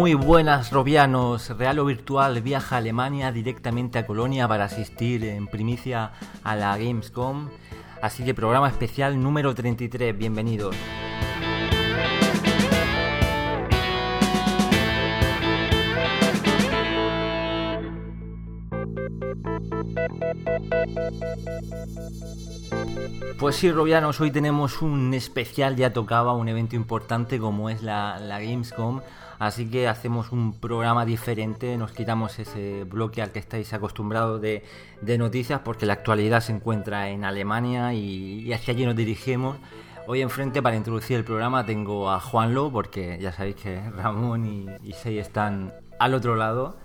Muy buenas, Robianos. Real o Virtual viaja a Alemania directamente a Colonia para asistir en primicia a la Gamescom. Así que programa especial número 33. Bienvenidos. Pues sí, Robianos, hoy tenemos un especial, ya tocaba un evento importante como es la, Gamescom, así que hacemos un programa diferente, nos quitamos ese bloque al que estáis acostumbrados de, noticias porque la actualidad se encuentra en Alemania y, hacia allí nos dirigimos. Hoy enfrente para introducir el programa tengo a Juanlo, porque ya sabéis que Ramón y, y Sei están al otro lado.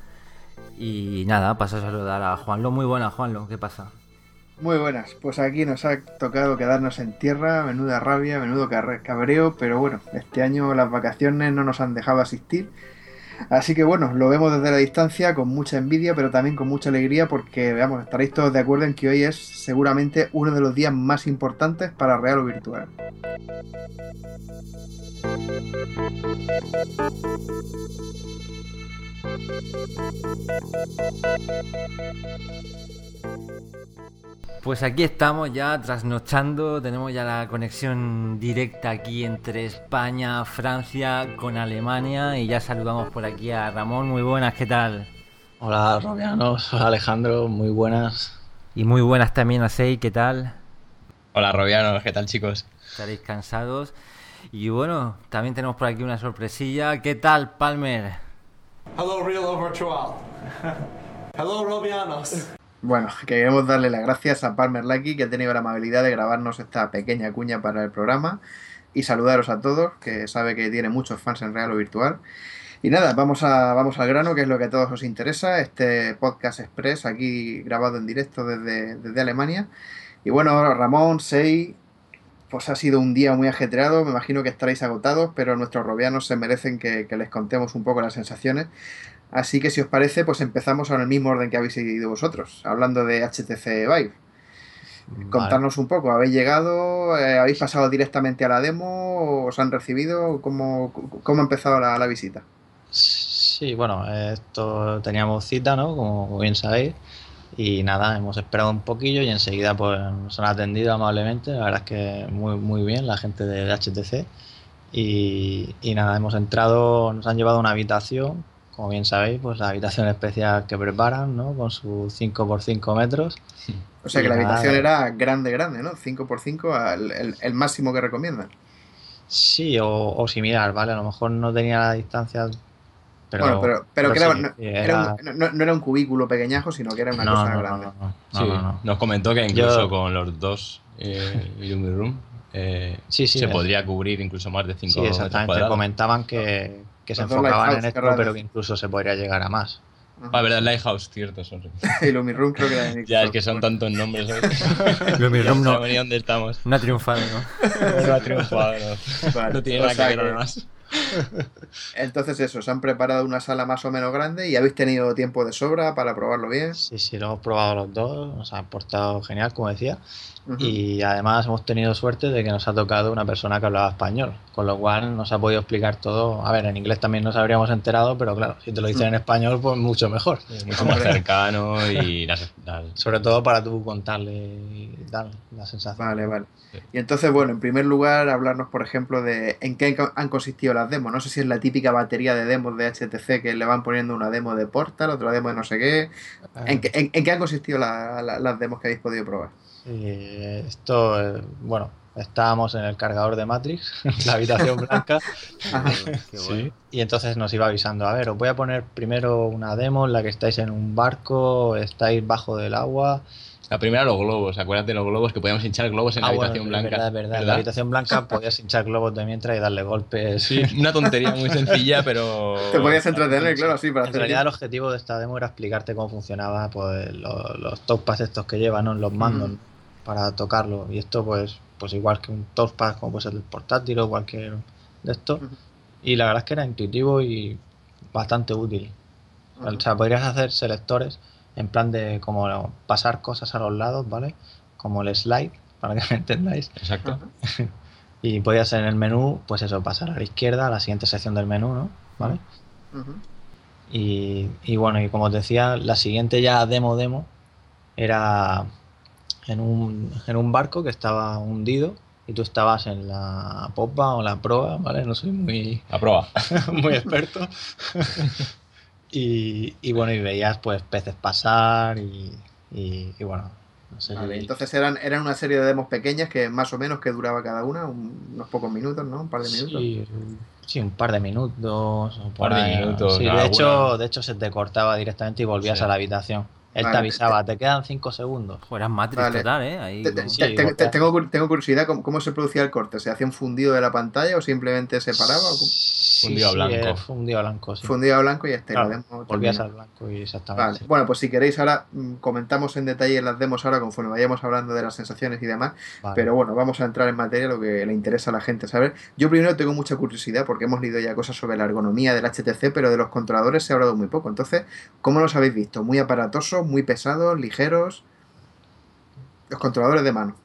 Y nada, paso a saludar a Juanlo. Muy buena, Juanlo, ¿qué pasa? Muy buenas, pues aquí nos ha tocado quedarnos en tierra, menuda rabia, menudo cabreo, pero bueno, este año las vacaciones no nos han dejado asistir. Así que bueno, lo vemos desde la distancia con mucha envidia, pero también con mucha alegría porque, veamos, estaréis todos de acuerdo en que hoy es seguramente uno de los días más importantes para Real o Virtual. Pues aquí estamos ya trasnochando, tenemos ya la conexión directa aquí entre España, Francia, con Alemania y ya saludamos por aquí a Ramón, muy buenas, ¿qué tal? Hola Robianos, hola Alejandro, muy buenas. Y muy buenas también a Sei, ¿qué tal? Hola Robianos, ¿qué tal chicos? Estaréis cansados. Y bueno, también tenemos por aquí una sorpresilla, ¿qué tal Palmer? Hello Real Virtual. Hello Robianos. Bueno, queremos darle las gracias a Palmer Lucky que ha tenido la amabilidad de grabarnos esta pequeña cuña para el programa y saludaros a todos, que sabe que tiene muchos fans en real o virtual. Y nada, vamos, a, vamos al grano, que es lo que a todos os interesa, este podcast express aquí grabado en directo desde, desde Alemania. Y bueno, Ramón, Sei, pues ha sido un día muy ajetreado, me imagino que estaréis agotados, pero nuestros robianos se merecen que, que les contemos un poco las sensaciones. Así que si os parece, pues empezamos en el mismo orden que habéis seguido vosotros, hablando de HTC Vive. Contarnos un poco, ¿habéis llegado? Eh, ¿Habéis pasado directamente a la demo? ¿Os han recibido? ¿Cómo, cómo ha empezado la, la, visita? Sí, bueno, esto teníamos cita, ¿no? Como bien sabéis. Y nada, hemos esperado un poquillo y enseguida pues nos han atendido amablemente. La verdad es que muy, muy bien la gente de HTC. Y, y nada, hemos entrado, nos han llevado a una habitación como bien sabéis, pues la habitación especial que preparan, ¿no? Con sus 5x5 metros. O sea que la habitación era grande, grande, ¿no? 5x5, el, máximo que recomiendan. Sí, o, similar, ¿vale? A lo mejor no tenía la distancia. Pero, bueno, pero, pero, que era, no, era un cubículo pequeñajo, sino que era una cosa grande. sí, nos comentó que incluso con los dos eh, Room eh, sí, se podría cubrir incluso más de 5 Sí, exactamente. Comentaban que, que se enfocaban en esto, pero que incluso se podría llegar a más. La verdad, Lighthouse, cierto, son. y Lumiroom creo que era Ya, es que son tantos nombres. Lumiroom no. dónde estamos. No ha triunfado, ¿no? no ha triunfado, no. no tiene nada que ver además. Entonces eso, se han preparado una sala más o menos grande y habéis tenido tiempo de sobra para probarlo bien. Sí, sí, lo hemos probado los dos, nos ha portado genial, como decía. Y además hemos tenido suerte de que nos ha tocado una persona que hablaba español, con lo cual nos ha podido explicar todo. A ver, en inglés también nos habríamos enterado, pero claro, si te lo dicen en español, pues mucho mejor. mucho más cercano y sobre todo para tú contarle y dar la sensación. Vale, vale. Y entonces, bueno, en primer lugar, hablarnos, por ejemplo, de en qué han consistido las demos. No sé si es la típica batería de demos de HTC que le van poniendo una demo de Portal, otra demo de no sé qué. ¿En, qué, en, qué han consistido las demos que habéis podido probar? Eh, esto, eh, bueno, estábamos en el cargador de Matrix, la habitación blanca. Y entonces nos iba avisando, a ver, os voy a poner primero una demo en la que estáis en un barco, estáis bajo del agua. La primera los globos, acuérdate de los globos que podíamos hinchar globos en la ah, habitación blanca. Verdad, verdad. En la habitación blanca podías hinchar globos de mientras y darle golpes. Sí, una tontería muy sencilla, pero. Te podías entretener, claro, sí, para En realidad, el objetivo de esta demo era explicarte cómo funcionaba pues, los, los toppads estos que llevan, ¿no? los mandos para tocarlo. Y esto, pues, pues igual que un touchpad, como puede ser el portátil o cualquier de estos. Y la verdad es que era intuitivo y bastante útil. O sea, podrías hacer selectores en plan de como pasar cosas a los lados, ¿vale? Como el slide, para que me entendáis. Exacto. y podías en el menú, pues eso, pasar a la izquierda, a la siguiente sección del menú, ¿no? ¿Vale? y, y, bueno, y como os decía, la siguiente ya demo demo era en un, en un barco que estaba hundido y tú estabas en la popa o la proa, ¿vale? No soy muy... La proa. muy experto. y, y, bueno, y veías pues peces pasar y, y, bueno, entonces eran, eran una serie de demos pequeñas que más o menos que duraba cada una, unos pocos minutos, ¿no? Un par de minutos. Sí, un par de minutos. Un par de minutos. Sí, de hecho, de hecho se te cortaba directamente y volvías a la habitación. Él te avisaba, te, quedan 5 segundos. Fueras Matrix total, ¿eh? tengo, tengo, curiosidad, ¿cómo, se producía el corte? ¿Se hacía un fundido de la pantalla o simplemente se paraba? fundido blanco. fundido blanco, sí. Fundido blanco y este claro, Volvías al blanco y exactamente. Bueno, pues si queréis ahora mm, comentamos en detalle las demos ahora conforme vayamos hablando de las sensaciones y demás. Pero bueno, vamos a entrar en materia lo que le interesa a la gente saber. Yo primero tengo mucha curiosidad porque hemos leído ya cosas sobre la ergonomía del HTC, pero de los controladores se ha hablado muy poco. Entonces, ¿cómo los habéis visto? ¿Muy muy pesados, ligeros. Los controladores de mano.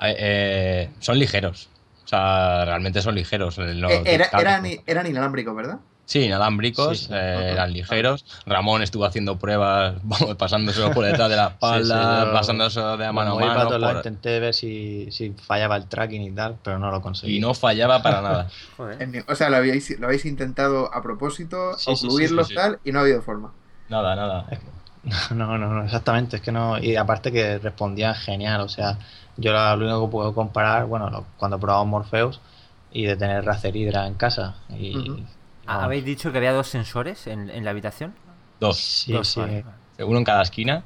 Eh, son ligeros. O sea, realmente son ligeros. Eh, eran, inalámbricos, ¿verdad? Sí, inalámbricos, eh, eran ligeros. Ramón estuvo haciendo pruebas, pasándose por detrás de la espalda, pasándose de mano a mano. Lo intenté ver si, fallaba el tracking y tal, pero no lo conseguí. Y no fallaba para nada. o sea, lo habéis, lo habéis intentado a propósito, ocluirlos tal, y no ha habido forma. Nada, nada. No, no, no, exactamente. Es que no. Y aparte que respondían genial. O sea, yo lo único que puedo comparar, bueno, cuando probamos Morpheus y de tener Razer Hydra en casa. Y, ¿Habéis dicho que había dos sensores en, la habitación? Dos. Sí, sí. Uno en cada esquina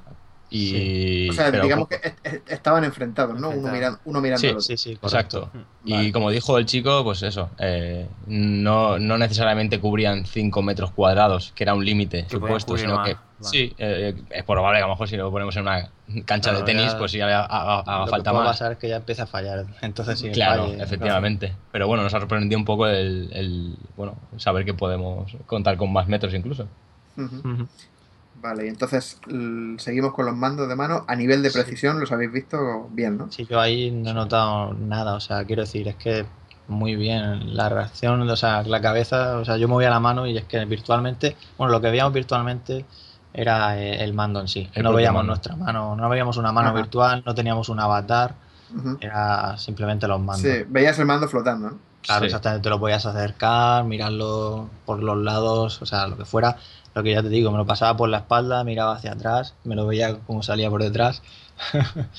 y, O sea, digamos que estaban enfrentados, ¿no? Uno mirando, uno mirando sí, Sí, sí, exacto. Y como dijo el chico, pues eso, eh, no, no necesariamente cubrían 5 metros cuadrados, que era un límite supuesto, sino que sí, eh, es probable que a lo mejor si lo ponemos en una cancha de tenis, pues sí haga, haga, falta más. Lo que pasar es que ya empieza a fallar, entonces sí. Claro, efectivamente. Pero bueno, nos ha sorprendido un poco el, el, bueno, saber que podemos contar con más metros incluso. Vale, y entonces seguimos con los mandos de mano. A nivel de precisión, los habéis visto bien, ¿no? Sí, yo ahí no he notado nada. O sea, quiero decir, es que muy bien la reacción, o sea, la cabeza, o sea, yo movía la mano y es que virtualmente, bueno, lo que veíamos virtualmente era eh, el mando en sí. no veíamos nuestra mano, no veíamos una mano virtual, no teníamos un avatar, era simplemente los mandos. Sí, veías el mando flotando, ¿no? Claro, exactamente, te lo podías acercar, mirarlo por los lados, o sea, lo que fuera. Lo que ya te digo, me lo pasaba por la espalda, miraba hacia atrás, me lo veía como salía por detrás.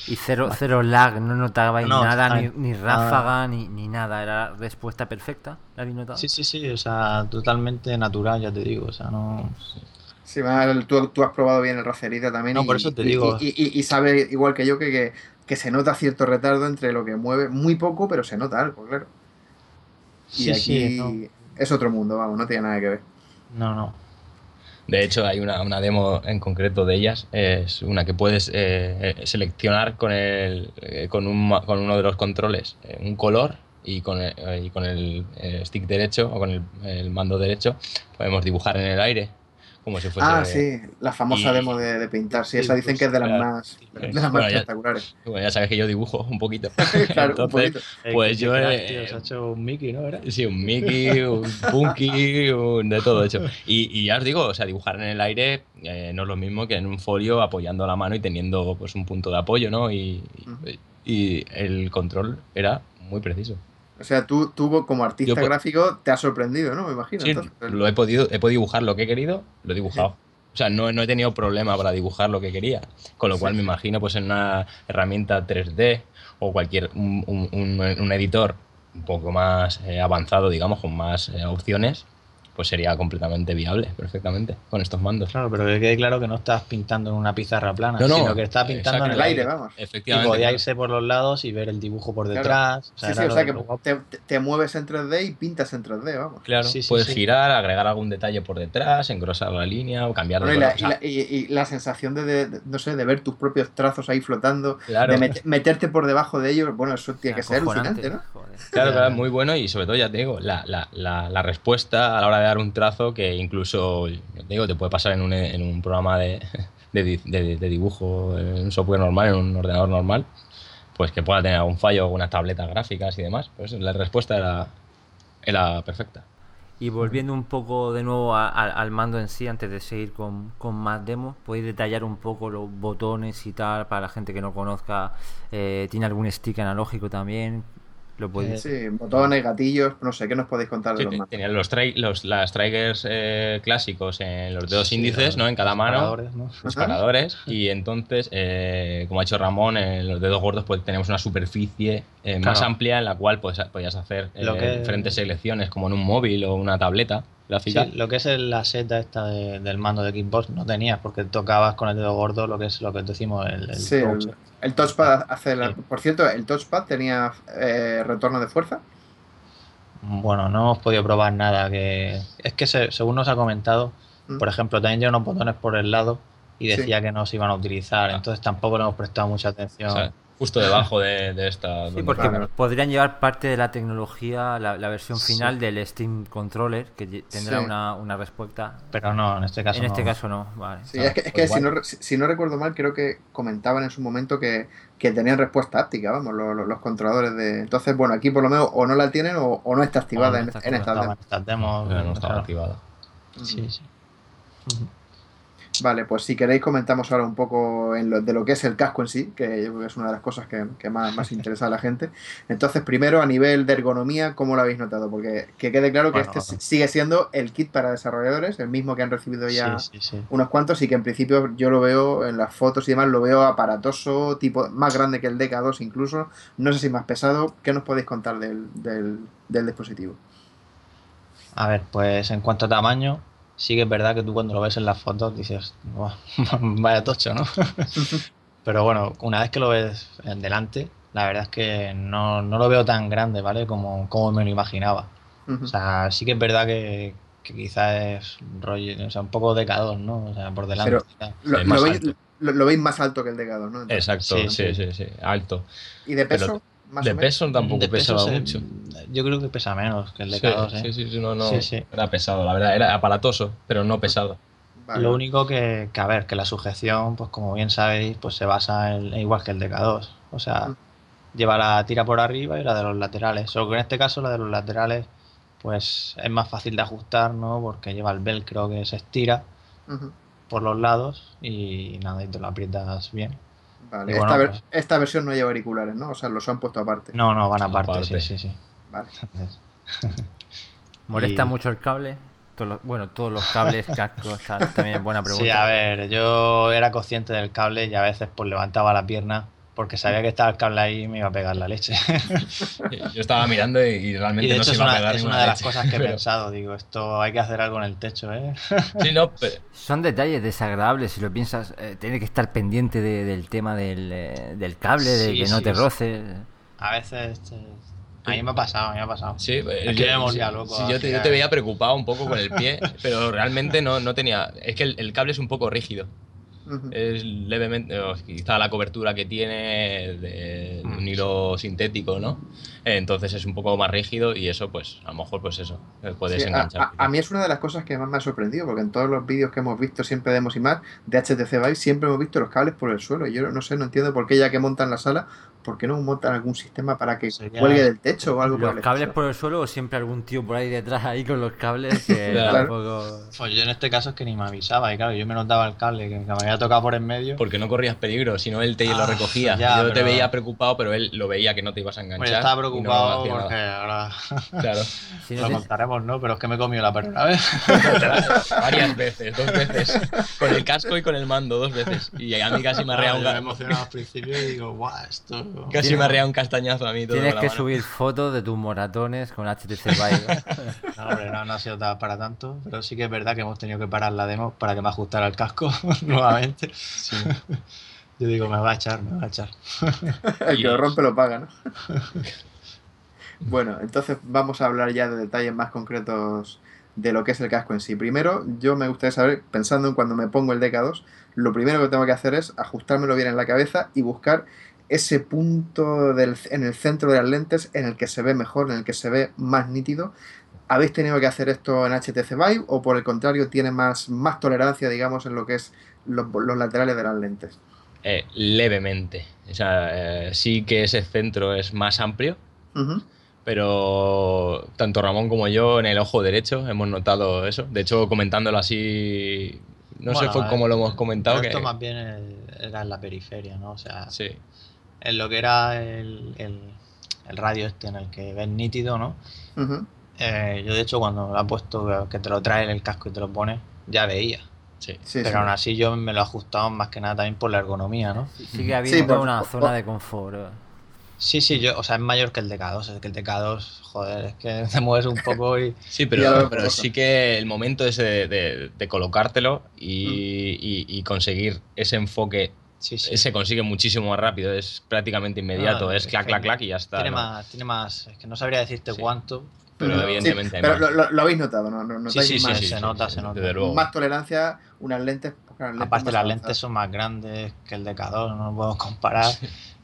y cero, cero lag, no notaba nada, ni, ráfaga, ni, ni, nada, era respuesta perfecta, ¿la notado? Sí, sí, sí, o sea, totalmente natural, ya te digo, o sea, no... Sí, tú, tú has probado bien el racerita también. No, por eso te digo. Y, y, sabe, igual que yo, que, que, se nota cierto retardo entre lo que mueve, muy poco, pero se nota algo, claro. Y aquí es otro mundo, vamos, no tiene nada que ver. No, no. De hecho, hay una, una, demo en concreto de ellas, es una que puedes eh, eh, seleccionar con, el, eh, con, un, con, uno de los controles un color y con el, stick derecho o con el, mando derecho. Podemos dibujar en el aire Ah, sí, la famosa demo de, pintar. Sí, esa dicen que es de las más, de las más espectaculares. Ya, bueno, ya sabes que yo dibujo un poquito. claro, Entonces, un Pues yo. he hecho un Mickey, ¿no? Sí, un Mickey, un Punky, un de todo hecho. Y, y, ya os digo, o sea, dibujar en el aire eh, no es lo mismo que en un folio apoyando la mano y teniendo pues un punto de apoyo, ¿no? y, y el control era muy preciso. O sea, tú, tú como artista gráfico te has sorprendido, ¿no? Me imagino. Sí, lo he podido, he podido dibujar lo que he querido, lo he dibujado. O sea, no, no, he tenido problema para dibujar lo que quería. Con lo cual me imagino pues en una herramienta 3D o cualquier un, un, un editor un poco más eh, avanzado, digamos, con más eh, opciones, pues sería completamente viable, perfectamente, con estos mandos. Claro, pero que quede claro que no estás pintando en una pizarra plana, sino que estás pintando en el aire, vamos. Efectivamente. Y podía irse por los lados y ver el dibujo por detrás. sí, sí, o sea que te, mueves en 3D y pintas en 3D, vamos. Claro, puedes girar, agregar algún detalle por detrás, engrosar la línea o cambiar de y, la, sensación de, no sé, de ver tus propios trazos ahí flotando, de meterte por debajo de ellos, bueno, eso tiene que ser alucinante, ¿no? Claro, claro, muy bueno y sobre todo, ya te digo, la, la, la respuesta a la hora de un trazo que incluso, te puede pasar en un, en un programa de, dibujo, en un software normal, en un ordenador normal, pues que pueda tener algún fallo, algunas tabletas gráficas y demás. Pues la respuesta era, era perfecta. Y volviendo un poco de nuevo al mando en sí, antes de seguir con, con más demos, podéis detallar un poco los botones y tal para la gente que no conozca. Eh, ¿Tiene algún stick analógico también? Lo podéis... Sí, botones, gatillos, no sé, ¿qué nos podéis contar de Sí, los mandos? tenían los, trai- los las triggers eh, clásicos en los dedos Sí, índices, los ¿no? En cada mano. disparadores, ¿no? disparadores y entonces eh, como ha hecho Ramón en los dedos gordos pues tenemos una superficie eh, más Claro. amplia en la cual pues podías hacer eh, Lo que- diferentes selecciones como en un móvil o una tableta gráfica Sí, lo que es la seta esta de- del mando de Xbox no tenías porque tocabas con el dedo gordo lo que es lo que decimos el, el Sí, el, touch. el touchpad hace la- Sí. Por cierto, el touchpad tenía eh, retorno de fuerza. Bueno, no hemos podido probar nada que es que se- según nos ha comentado, Mm. por ejemplo, también lleva unos botones por el lado y Sí. decía que no se iban a utilizar, entonces tampoco le hemos prestado mucha atención. O sea, justo debajo de, de esta Sí, porque Claro. podrían llevar parte de la tecnología, la, la versión Sí. final del Steam Controller, que tendrá Sí. una, una respuesta. Pero no, en este caso En este caso no, vale. Sí, es que, es pues que si, igual. no, si, si no recuerdo mal, creo que comentaban en su momento que, que tenían respuesta áptica, vamos, los, los- los controladores de... Entonces, bueno, aquí por lo menos o no la tienen o, o no está activada no en, está en estas Estaban demos. estas demos, Pero no estaba activada Sí, sí. Vale, pues si queréis comentamos ahora un poco en lo- de lo que es el casco en sí, que yo creo que es una de las cosas que, que más, más interesa a la gente. Entonces, primero, a nivel de ergonomía, ¿cómo lo habéis notado? Porque que quede claro que Bueno, este sigue siendo el kit para desarrolladores, el mismo que han recibido ya Sí, sí, sí. unos cuantos y que en principio yo lo veo en las fotos y demás, lo veo aparatoso, tipo más grande que el DK2 incluso, no sé si más pesado. ¿Qué nos podéis contar del, del, del dispositivo? A ver, pues en cuanto a tamaño, sí que es verdad que tú cuando lo ves en las fotos dices, "Buah, vaya tocho, ¿no? Pero bueno, una vez que lo ves en delante, la verdad es que no, no lo veo tan grande, ¿vale? Como, como me lo imaginaba. O sea, sí que es verdad que, que quizás es rollo, o sea, un poco decador, ¿no? O sea, por delante. Pero-. Lo, veis, alto. lo- lo veis más alto que el DK2, ¿no? Entonces, exacto Sí, sí sí. sí sí, alto ¿Y de peso? pero más de o menos. peso tampoco De peso pesaba se- mucho Yo creo que pesa menos que el Sí, DK2, ¿eh? sí, sí, sí, no, no, Sí, sí. era pesado la verdad era aparatoso pero no pesado Vale. Lo único que, que, a ver, que la sujeción, pues como bien sabéis, pues se basa en igual que el DK2. O sea, Mm. lleva la tira por arriba y la de los laterales. Solo que en este caso la de los laterales, pues es más fácil de ajustar, ¿no? Porque lleva el velcro que se estira por los lados y nada, y te lo aprietas bien. Vale, Y bueno, esta, ver- pues- esta versión no lleva auriculares, ¿no? O sea, los han puesto aparte. No, no, van aparte, Aparte. sí, sí, sí. Vale. ¿Molesta Y- mucho el cable? Bueno, todos los cables, cascos, tal, también buena pregunta. Sí, a ver, yo era consciente del cable y a veces pues levantaba la pierna porque sabía que estaba el cable ahí y me iba a pegar la leche. yo estaba mirando y, y Y realmente de no hecho se iba a una, pegar es una de las leche, cosas que he pero- pensado. Digo, esto hay que hacer algo en el techo, ¿eh? sí no pero- Son detalles desagradables, si lo piensas, eh, tiene que estar pendiente de- del tema del, eh, del cable, de Sí, que no sí, te sí. roce. A veces... eh, A mí me ha pasado, a mí me ha pasado. Sí, Es que volvía sí, loco sí, yo, te, yo te veía preocupado un poco con el pie, pero realmente no, no tenía. Es que el, el cable es un poco rígido. Es levemente. quizá la cobertura que tiene de Mm. un hilo sintético, ¿no? Entonces es un poco más rígido y eso, pues, a lo mejor, pues eso, eh, puedes Sí, a, enganchar. a- a mí es una de las cosas que más me ha sorprendido, porque en todos los vídeos que hemos visto, siempre demos y más, de HTC Vive, siempre hemos visto los cables por el suelo. Yo no sé, no entiendo por qué ya que montan la sala, ¿por qué no montan algún sistema para que Sería- cuelgue del techo o algo por Los el cables por el suelo o siempre algún tío por ahí detrás ahí con los cables que Claro. tampoco... Pues yo en este caso es que ni me avisaba y claro, yo me notaba el cable que, que me había tocado por en medio. Porque no corrías peligro, si no él te lo Ah, recogía. ya, Yo te veía preocupado, pero él lo veía que no te ibas a enganchar. Pues estaba no preocupado hacía porque nada. ahora Claro. Si no lo te- contaremos, ¿no? Pero es que me comió la perra una vez. Varias veces, dos veces. Con el casco y con el mando, dos veces. Y a mí casi me arrea un, Yo me emocionaba al principio y digo, guau, esto... casi me arrea un castañazo a mí todo Tienes que mano. subir fotos de tus moratones con HTC Vive. No, hombre, no, no ha sido para tanto, pero sí que es verdad que hemos tenido que parar la demo para que me ajustara el casco nuevamente. Yo digo, me va a echar, me va a echar. El que lo rompe lo paga, ¿no? bueno, entonces vamos a hablar ya de detalles más concretos de lo que es el casco en sí. Primero, yo me gustaría saber, pensando en cuando me pongo el DK2, lo primero que tengo que hacer es ajustármelo bien en la cabeza y buscar ese punto del- en el centro de las lentes en el que se ve mejor, en el que se ve más nítido. ¿Habéis tenido que hacer esto en HTC Vive o por el contrario tiene más, más tolerancia, digamos, en lo que es los, los laterales de las lentes? Eh, levemente. O sea, eh, sí que ese centro es más amplio, pero tanto Ramón como yo en el ojo derecho hemos notado eso. De hecho, comentándolo así, no sé fue eh, cómo lo hemos comentado. Pero Que, esto más bien eh, era en la periferia, ¿no? O sea, sí, en lo que era el, el- el radio este en el que ves nítido, ¿no? Eh, yo de hecho cuando lo ha puesto que te lo trae el casco y te lo pones, ya veía. Sí. Sí, Pero sí. aún así yo me lo he ajustado más que nada también por la ergonomía, ¿no? Sí, sigue habiendo por- una por- zona de confort. Sí, sí, yo, o sea, es mayor que el DK2, es que el DK2, joder, es que te mueves un poco y... Sí, pero, sí que el momento ese de, de- de colocártelo y, Mm. y- y conseguir ese enfoque Sí, sí. se consigue muchísimo más rápido, es prácticamente inmediato, Ah, es clac, clac, clac y ya está. Tiene ¿no? más, tiene más, es que no sabría decirte Sí. cuánto, Pero evidentemente Sí, hay pero más. lo, lo- lo habéis notado, ¿no? ¿No- Sí, notáis sí, sí, más, sí, se nota, se nota. Desde luego. más tolerancia, unas lentes. porque las lentes aparte las avanzadas. lentes son más grandes que el DK2, no lo puedo comparar.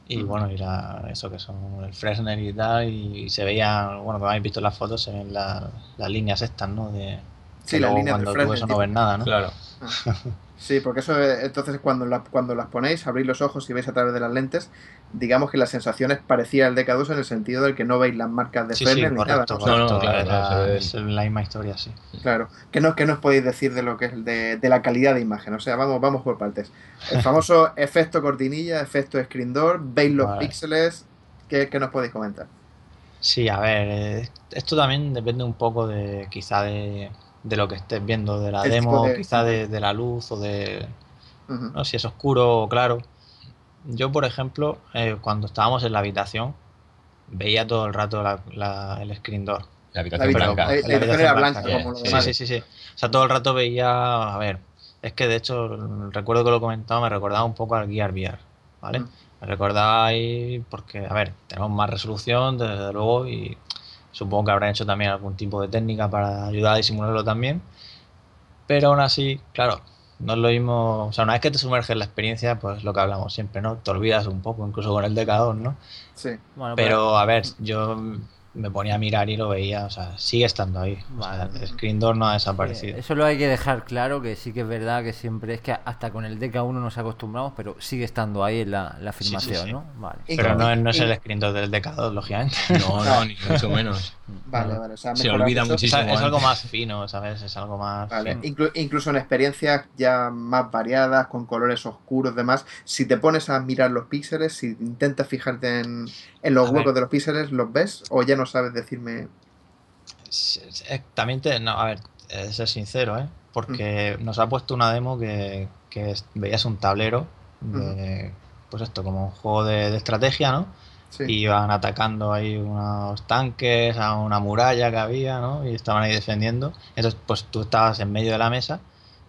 Y bueno, y la- eso que son el Fresnel y tal, y se veía, bueno, como habéis visto en las fotos, se ven la- las líneas estas, ¿no? De, Sí, las líneas de cuando tú Fresnel, eso no ves nada, ¿no? Claro. Sí, porque eso eh, entonces cuando, la- cuando las ponéis, abrís los ojos y veis a través de las lentes, digamos que la sensación es parecida al DK2 en el sentido del que no veis las marcas de Sí, ni nada. correcto, ¿no? No, no, correcto. claro, es la misma historia, sí. Claro. ¿Qué nos, qué nos podéis decir de lo que es de, de la calidad de imagen? O sea, vamos, vamos por partes. El famoso efecto cortinilla, efecto screen door, veis los Vale. píxeles. ¿Qué, qué nos podéis comentar? Sí, a ver, eh, esto también depende un poco de quizá de, de lo que estés viendo, de la El demo, de- quizá de, de la luz o de, Ujú. no, si es oscuro o claro. Yo, por ejemplo, eh, cuando estábamos en la habitación, veía todo el rato la- la- el screen door. La habitación habitación- blanca. la- la habitación habitación era blanca, sí, como sí, sí, sí, sí. O sea, todo el rato veía, a ver, es que de hecho, recuerdo que lo comentaba, me recordaba un poco al Gear VR, ¿vale? Mm. Me recordaba ahí porque, a ver, tenemos más resolución, desde luego, y supongo que habrán hecho también algún tipo de técnica para ayudar a disimularlo también. Pero aún así, claro, no es lo mismo, o sea, una vez que te sumerges en la experiencia, pues lo que hablamos siempre, ¿no? Te olvidas un poco, incluso con el DK2, ¿no? Sí. Bueno, pues, Pero a ver, yo me ponía a mirar y lo veía, o sea, sigue estando ahí. O sea, Vale. el screen door no ha desaparecido. Eso lo hay que dejar claro, que sí que es verdad que siempre es que hasta con el DK1 nos acostumbramos, pero sigue estando ahí en la, la sí, afirmación, sí. ¿no? Vale. Pero no, es- no es el screen door del DK2, lógicamente. No, no, ni mucho menos. Vale, vale. O sea, Se olvida eso. Muchísimo. sea, es algo antes. más fino, ¿sabes? Es algo más... Vale. Inclu- incluso en experiencias ya más variadas, con colores oscuros, demás, si te pones a mirar los píxeles, si intentas fijarte en, en los A ver. huecos de los píxeles, ¿los ves? ¿O ya no sabes decirme? También te... No, a ver, eh, ser sincero, ¿eh? Porque nos ha puesto una demo que, que veías un tablero de... Pues esto, como un juego de, de estrategia, ¿no? Sí. y iban atacando ahí unos tanques a una muralla que había, ¿no? Y estaban ahí defendiendo. Entonces, pues tú estabas en medio de la mesa,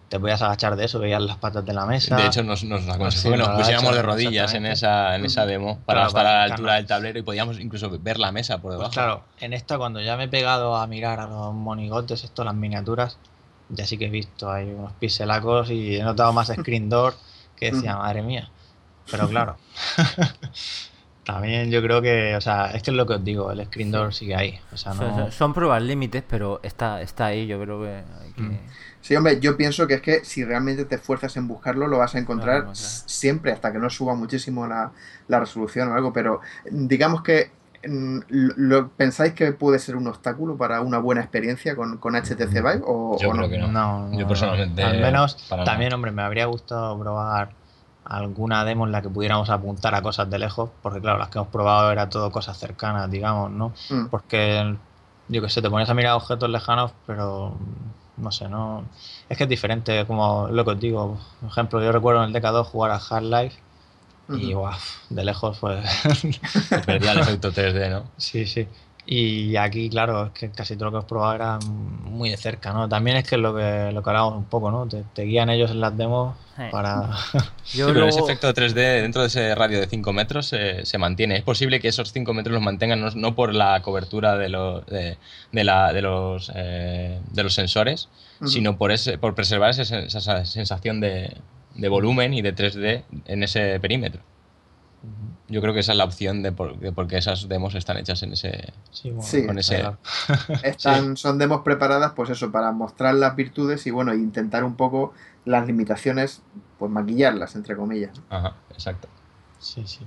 te podías agachar de eso, veías las patas de la mesa. De hecho, nos, nos aconsejó Sí, que nos pusiéramos de rodillas en esa, en esa demo para Claro, estar para a la altura del tablero y podíamos incluso ver la mesa por debajo. pues claro, en esta cuando ya me he pegado a mirar a los monigotes, esto, las miniaturas, ya sí que he visto ahí unos pixelacos y he notado más screen door que decía, Ujú. madre mía. Pero claro, también yo creo que, o sea, es que es lo que os digo, el screen door sigue ahí. O sea, Son, no... son- son pruebas límites, pero está, está ahí, yo creo que hay que... Mm. Sí, hombre, yo pienso que es que si realmente te esfuerzas en buscarlo, lo vas a encontrar siempre, hasta que no suba muchísimo la, la resolución o algo. Pero mm, digamos que mm, lo, lo- ¿pensáis que puede ser un obstáculo para una buena experiencia con, con HTC Vive? O, Yo o creo que no. No, Yo no, personalmente, Al menos, también, hombre, me habría gustado probar alguna demo en la que pudiéramos apuntar a cosas de lejos, porque claro, las que hemos probado era todo cosas cercanas, digamos, ¿no? Mm, Porque, yo que sé, te pones a mirar objetos lejanos, pero no sé, no. Es que es diferente, como lo que os digo. Por ejemplo, yo recuerdo en el DK2 jugar a Half-Life y, ujú. guau, de lejos, pues. Perdía el efecto 3D, ¿no? Sí, sí. Y aquí, claro, es que casi todo lo que hemos probado era muy de cerca, ¿no? También es que es lo que, lo que hablábamos un poco, ¿no? Te, te guían ellos en las demos para... Yo Sí, pero ese efecto 3D dentro de ese radio de 5 metros eh, se mantiene. Es posible que esos 5 metros los mantengan no, no por la cobertura de, lo- de, de la- de los, eh, de los sensores, sino por, ese, por preservar ese esa sensación de, de volumen y de 3D en ese perímetro. Yo creo que esa es la opción de por, de por qué esas demos están hechas en ese... Sí, bueno, Sí. Con ese- claro. Están, Son demos preparadas, pues eso, para mostrar las virtudes y bueno, intentar un poco las limitaciones, pues maquillarlas, entre comillas. Ajá, exacto. Sí, sí.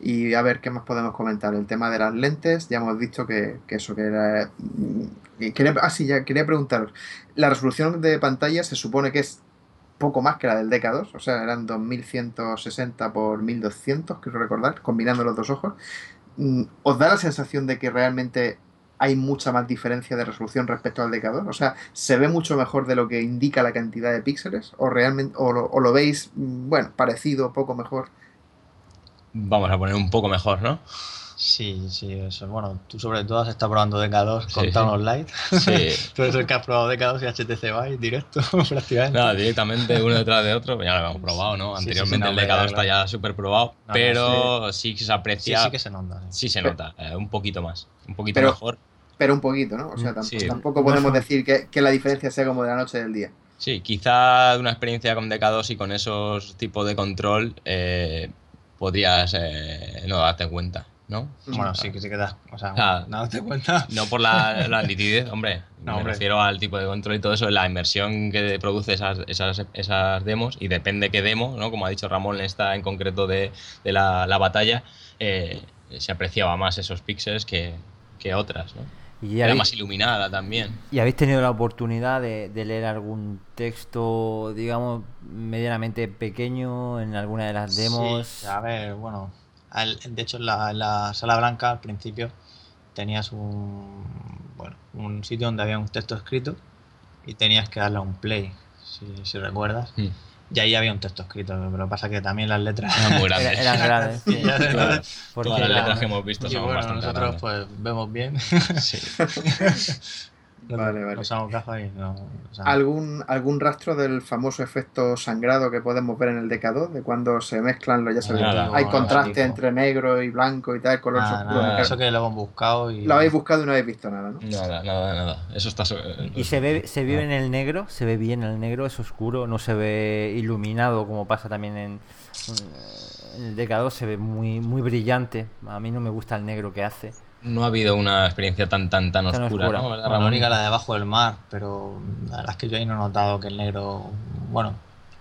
Y a ver qué más podemos comentar. El tema de las lentes, ya hemos visto que, que eso que era. Quería, ah, sí, ya quería preguntaros. La resolución de pantalla se supone que es poco más que la del DK2, o sea, eran 2160 por 1200, quiero recordar, combinando los dos ojos. Mm, ¿Os da la sensación de que realmente hay mucha más diferencia de resolución respecto al DK2? O sea, ¿se ve mucho mejor de lo que indica la cantidad de píxeles? ¿O realmente o lo, o lo veis, mm, bueno, parecido, poco mejor? Vamos a poner un poco mejor, ¿no? Sí, sí, eso. Bueno, tú sobre todo has estado probando DK2 con Sí. Town Light. Sí. tú eres el que has probado DK2 y HTC Vive directo, prácticamente. Nada, directamente uno detrás de otro, pues ya lo hemos probado, ¿no? Sí, sí, Anteriormente sí, no, el hombre, DK2 claro, está ya súper probado, no, pero sí. que se aprecia, sí que se nota. sí. sí se nota, eh, un poquito más, un poquito Pero- mejor. Pero un poquito, ¿no? O sea, Mm, tampoco, sí. tampoco podemos decir que, que la diferencia sea como de la noche del día. Sí, quizá de una experiencia con DK2 y con esos tipos de control eh, podrías eh, no darte cuenta, ¿no? Bueno, sí que sí que das. O sea, Ah. no te cuenta. No por la, la nitidez, hombre. No, me hombre. refiero al tipo de control y todo eso, la inmersión que produce esas, esas, esas demos, y depende qué demo, ¿no? Como ha dicho Ramón, esta en concreto de, de la, la batalla, eh, se apreciaba más esos píxeles que, que otras, ¿no? ¿Y Era habéis, más iluminada también. y habéis tenido la oportunidad de, de leer algún texto, digamos, medianamente pequeño en alguna de las demos? Sí, a ver, bueno. Al- de hecho, en la, en la sala blanca al principio tenías un, bueno, un sitio donde había un texto escrito y tenías que darle a un play, si, si recuerdas. Mm. Y ahí había un texto escrito, pero lo que pasa es que también las letras... Eran muy Era- grandes. eran grandes. sí. Ya sé, Claro. Porque Todas las la- letras que hemos visto son bueno, bastante nosotros grandes. pues vemos bien. Sí. Vale, vale. Usamos gafas y no... o sea, ¿Algún, ¿Algún rastro del famoso efecto sangrado que podemos ver en el DK2? De cuando se mezclan los, ya sabéis, Nada. hay No, contraste nada. entre negro y blanco y tal, color nada, oscuro. eso que lo hemos buscado y... Lo habéis buscado y no habéis visto nada, ¿no? Nada, nada, nada. Eso está. Y se ve, se vive en el negro, se ve bien el negro, es oscuro, no se ve iluminado como pasa también en, en el DK2, se ve muy, muy brillante. A mí no me gusta el negro que hace. No ha habido una experiencia tan tan tan Tan oscura, oscura. ¿no? ¿Verdad, Bueno, la Ramón? única la de abajo del mar, pero la verdad es que yo ahí no he notado que el negro. Bueno,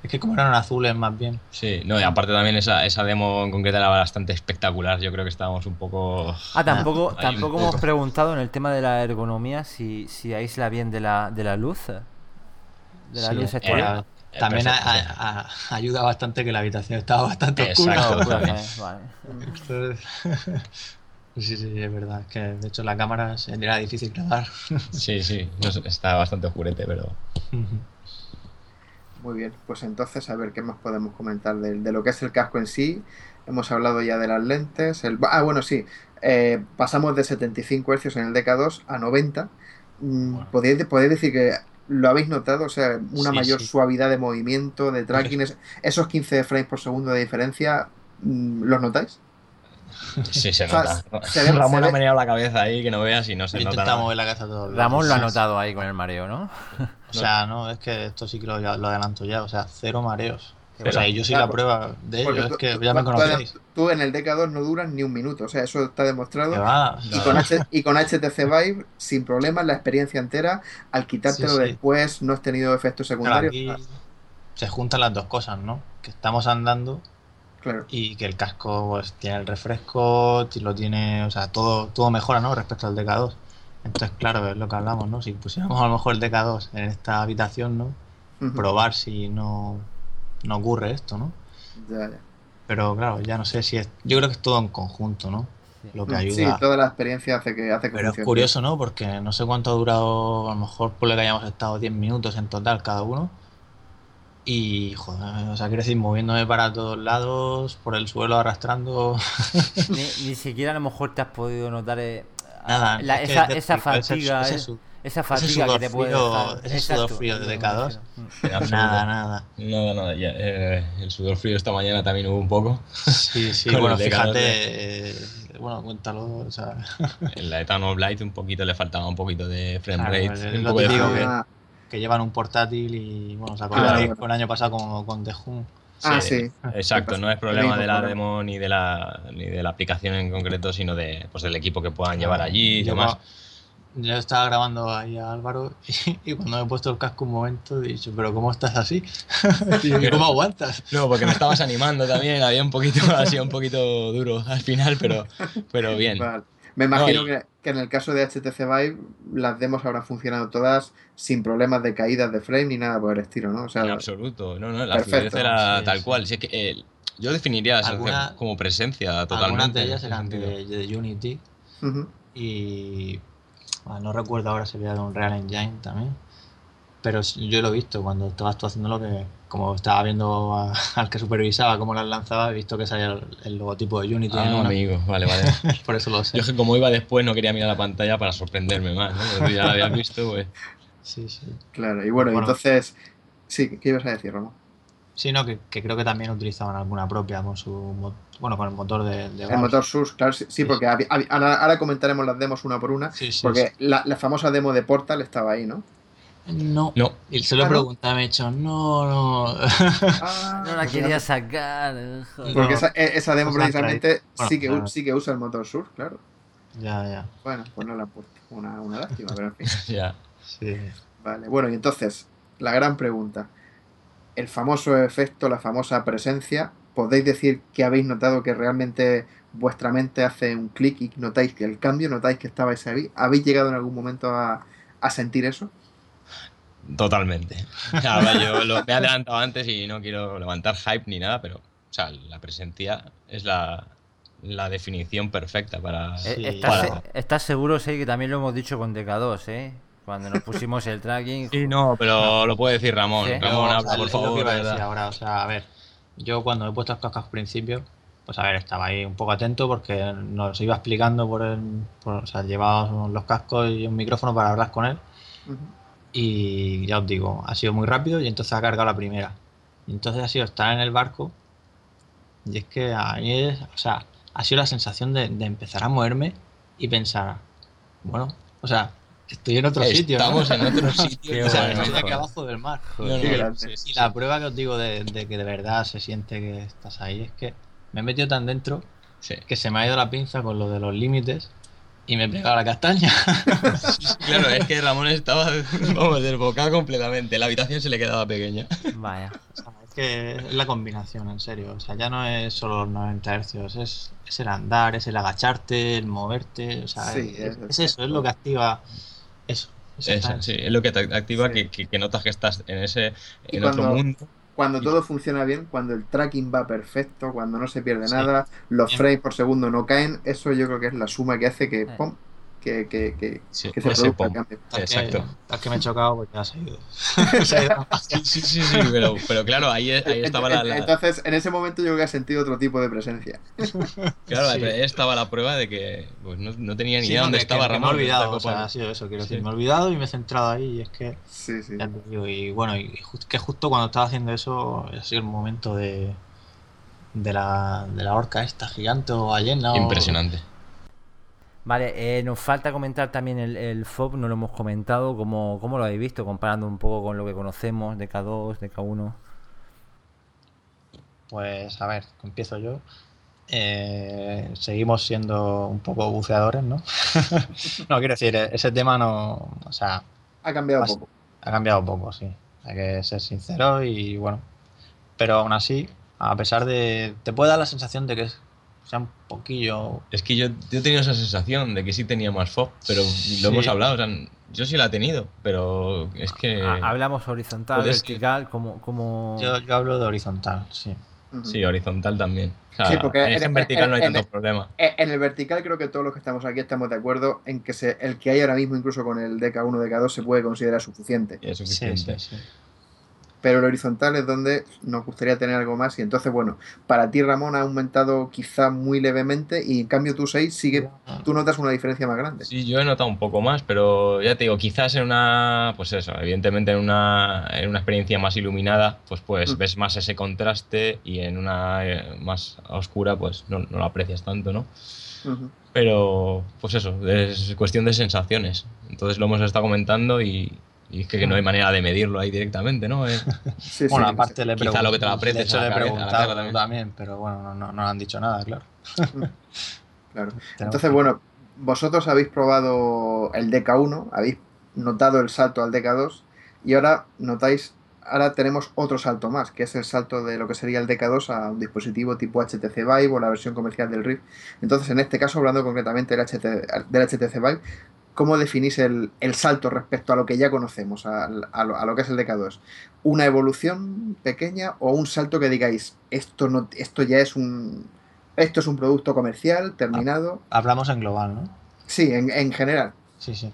es que como eran azules más bien. Sí, no, y aparte también esa, esa demo en concreto era bastante espectacular. Yo creo que estábamos un poco. Ah, tampoco, tampoco poco. hemos preguntado en el tema de la ergonomía si, si aísla bien de la, de la luz. De la Sí, luz eh, exterior. Eh, También perfecto, a- sí. a- a- ayuda bastante que la habitación estaba bastante oscura. Exacto. Oscura. ¿sabes? Vale. Sí, sí, es verdad. Que de hecho la cámara era difícil grabar. Sí, sí, está bastante oscurete, pero. Muy bien, pues entonces a ver qué más podemos comentar de, de lo que es el casco en sí. Hemos hablado ya de las lentes. El, ah, bueno, sí. eh, pasamos de 75 Hz en el DK2 a 90. Mm, Bueno. ¿podéis, podéis decir que lo habéis notado? O sea, una Sí, mayor sí. suavidad de movimiento, de tracking. es- esos 15 frames por segundo de diferencia, mm, ¿los notáis? Sí, se O sea, nota. se ve- Ramón se ha meneado la cabeza ahí, que no veas y no se nota intentaba nada. mover la cabeza todo el Ramón lo ha notado ahí con el mareo, ¿no? O sea, no, es que esto sí que lo, lo adelanto ya. O sea, cero mareos. O sea, y yo soy Claro, la prueba de ello. Es que tú- ya me conocéis. Tú en el DK2 no duras ni un minuto, o sea, eso está demostrado. Va. Y con, H- y con HTC Vive, sin problemas, la experiencia entera, al quitártelo Sí, sí. después, no has tenido efectos Claro, secundarios. aquí Ah, se juntan las dos cosas, ¿no? Que estamos andando claro. y que el casco pues, tiene el refresco, lo tiene, o sea, todo, todo mejora, ¿no? Respecto al DK2. Entonces, claro, es lo que hablamos, ¿no? Si pusiéramos a lo mejor el DK2 en esta habitación, ¿no? Probar si no, no ocurre esto, ¿no? Ya, ya. Pero claro, ya no sé si es. Yo creo que es todo en conjunto, ¿no? Lo que ayuda. Sí, toda la experiencia hace que hace que Pero es curioso, ¿no? Porque no sé cuánto ha durado, a lo mejor por lo que hayamos estado 10 minutos en total cada uno. Y, joder, o sea, quiero decir, moviéndome para todos lados, por el suelo arrastrando. Ni, ni siquiera a lo mejor te has podido notar eh, Nada, la- es que esa, esa fatiga, ese eh, esa fatiga sudor que te puede frío- dejar. ese sudor frío de es lo que DK2. me refiero. Mm. En absoluto. Nada, nada. Nada, nada. ya, eh, el sudor frío esta mañana también hubo un poco. Sí, sí, bueno, el DK2 fíjate. eh, bueno, cuéntalo, o sea. En la Ethan of Light un poquito le faltaba un poquito de frame Claro, rate. un lo poco de que- Ah, que llevan un portátil y, bueno, os Ah, que fue el año pasado con, con The Hum. ah, sí. Exacto, Sí, no es problema de la problema. demo ni de la, ni de la aplicación en concreto, sino de, pues, del equipo que puedan llevar allí y Yo demás. yo estaba grabando ahí a Álvaro y, y cuando me he puesto el casco un momento he dicho, pero ¿cómo estás así? y ¿cómo aguantas? No, porque me estabas animando también, había un poquito, ha sido un poquito duro al final, pero, pero bien. Vale. Me imagino No, y- que, que en el caso de HTC Vive las demos habrán funcionado todas sin problemas de caídas de frame ni nada por el estilo, ¿no? O sea, En absoluto, no, no, la Perfecto, fluidez era sí, tal sí. cual. Si es que, eh, yo definiría la Alguna- como presencia totalmente. Algunas de ellas eran de, de Unity y ah, no recuerdo ahora si había de un Real Engine también. Pero yo lo he visto cuando estabas tú haciendo lo que, como estaba viendo a- al que supervisaba cómo las lanzaba, he visto que salía el, el logotipo de Unity en Ah, una. amigo, vale, vale. Por eso lo sé. Yo es que como iba después no quería mirar la pantalla para sorprenderme más, ¿no? Porque ya la habías visto, pues... Sí, sí. Claro, y bueno, Bueno. entonces, sí, ¿qué ibas a decir, Ramón? Sí, no, que, que creo que también utilizaban alguna propia con su bueno, con el motor de, de El motor SUS, claro, sí, sí, porque habi- habi- ahora, ahora comentaremos las demos una por una, Sí, sí, porque la, la famosa demo de Portal estaba ahí, ¿no? No. No, Y se lo he Ah, ¿no? preguntado, me he dicho, no, no. Ah, No la quería sacar. joder. Porque esa, e- esa demo precisamente. Bueno, sí, que, claro. sí que usa el motor SUS, claro. ya, ya. Bueno, pues no la han puesto. Una, una lástima, pero en fin. ya. Sí. Vale, bueno, y entonces, la gran pregunta. El famoso efecto, la famosa presencia, ¿podéis decir que habéis notado que realmente vuestra mente hace un clic y notáis que el cambio, notáis que estabais ahí? ¿Habéis llegado en algún momento a, a sentir eso? Totalmente. Ya, va, yo lo- me he adelantado antes y no quiero levantar hype ni nada, pero o sea, la presencia es la, la definición perfecta para... Eh, Sí. ¿Estás, para- estás seguro, sí, que también lo hemos dicho con DK2, ¿eh? Cuando nos pusimos el tracking. Sí, no, pero lo puede decir Ramón. Sí. Ramón, Yo, habla, o sea, por es lo que favor. iba a de decir ahora, o sea, a ver, yo cuando he puesto los cascos al principio, pues a ver, estaba ahí un poco atento porque nos iba explicando por el, por- o sea, llevaba los cascos y un micrófono para hablar con él Ujú. Y ya os digo, ha sido muy rápido y entonces ha cargado la primera. Y entonces ha sido estar en el barco y es que a mí es, o sea, ha sido la sensación de, de empezar a moverme y pensar, bueno, o sea, estoy en otro sitio. ¿no? Estamos en otro sitio. O sea, bueno, estoy aquí abajo del mar. No, no, Qué no, grande. sí, sí, Y sí. la prueba que os digo de, de que de verdad se siente que estás ahí es que me he metido tan dentro Sí. que se me ha ido la pinza con lo de los límites y me he pegado la castaña. Claro, es que Ramón estaba, vamos, desbocado completamente. La habitación se le quedaba pequeña. Vaya. O sea, es que es la combinación, en serio. O sea, ya no es solo los 90 hercios, es, es el andar, es el agacharte, el moverte. O sea, Sí, es, es- es eso, es lo que activa eso. eso Esa, sí, es lo que te activa Sí. que, que- que notas que estás en ese en otro cuando- mundo. Cuando todo funciona bien, cuando el tracking va perfecto, cuando no se pierde Sí. nada, los frames por segundo no caen, eso yo creo que es la suma que hace que, pum, que, que, que, Sí, que se ese produzca el cambio. Exacto. tal que me he chocado, pues ya se ha ido. Sí, sí, sí, sí, pero, pero claro, ahí, ahí estaba la, la- Entonces, en ese momento yo creo que has sentido otro tipo de presencia. claro, Sí. ahí estaba la prueba de que pues, no, no tenía ni Sí, idea no, dónde que- estaba Ramón. Me he olvidado, o sea, ha sido eso, quiero Sí. decir, me he olvidado y me he centrado ahí y es que, Sí, sí. digo, y bueno, y ju- que justo cuando estaba haciendo eso ha sido el momento de, de, la, de la orca esta gigante o ballena. o- Impresionante. Vale, eh, nos falta comentar también el, el FOB, no lo hemos comentado. ¿Cómo, ¿Cómo lo habéis visto? Comparando un poco con lo que conocemos de K2, de K1. Pues a ver, empiezo yo. Eh, seguimos siendo un poco buceadores, ¿no? no, quiero decir, ese tema no. O sea, Ha cambiado un Has- poco. ha cambiado poco, sí. Hay que ser sincero y bueno. Pero aún así, a pesar de. Te puede dar la sensación de que es- sea un poquillo. Es que yo, yo he tenido esa sensación de que sí tenía más FOB, pero lo hemos hablado. O sea, yo sí la he tenido, pero es que. Ha- Hablamos horizontal, puede ser. vertical, como... como... Yo, yo hablo de horizontal, sí. Sí, horizontal también. O sea, Sí, porque en- en vertical no hay en- tanto en- problema. En el vertical creo que todos los que estamos aquí estamos de acuerdo en que se, el que hay ahora mismo, incluso con el DK1, DK2, se puede considerar suficiente. Y es Sí, suficiente. sí, sí. Pero el horizontal es donde nos gustaría tener algo más. Y entonces, bueno, para ti, Ramón, ha aumentado quizá muy levemente y en cambio tú 6 sigue, tú notas una diferencia más grande. Sí, yo he notado un poco más, pero ya te digo, quizás en una, pues eso, evidentemente en una, en una experiencia más iluminada, pues pues Mm. ves más ese contraste y en una eh, más oscura, pues no, no lo aprecias tanto, ¿no? Pero, pues eso, es cuestión de sensaciones. Entonces lo hemos estado comentando y, y es que no hay manera de medirlo ahí directamente, ¿no? Sí, Bueno, sí, aparte le Quizá lo que te la aprecies de hecho, a la le he cara- a la preguntado cara también. también, pero bueno, no, no, no han dicho nada, claro. claro. Entonces, bueno, vosotros habéis probado el DK1, habéis notado el salto al DK2 y ahora notáis, ahora tenemos otro salto más, que es el salto de lo que sería el DK2 a un dispositivo tipo HTC Vive o la versión comercial del Rift. Entonces, en este caso, hablando concretamente del, HT, del HTC Vive, ¿cómo definís el, el, salto respecto a lo que ya conocemos, a, a, lo, a, lo, que es el DK2? ¿Una evolución pequeña o un salto que digáis, esto, no, esto ya es un... Esto es un producto comercial terminado. Hablamos en global, ¿no? Sí, en, en general. Sí, sí.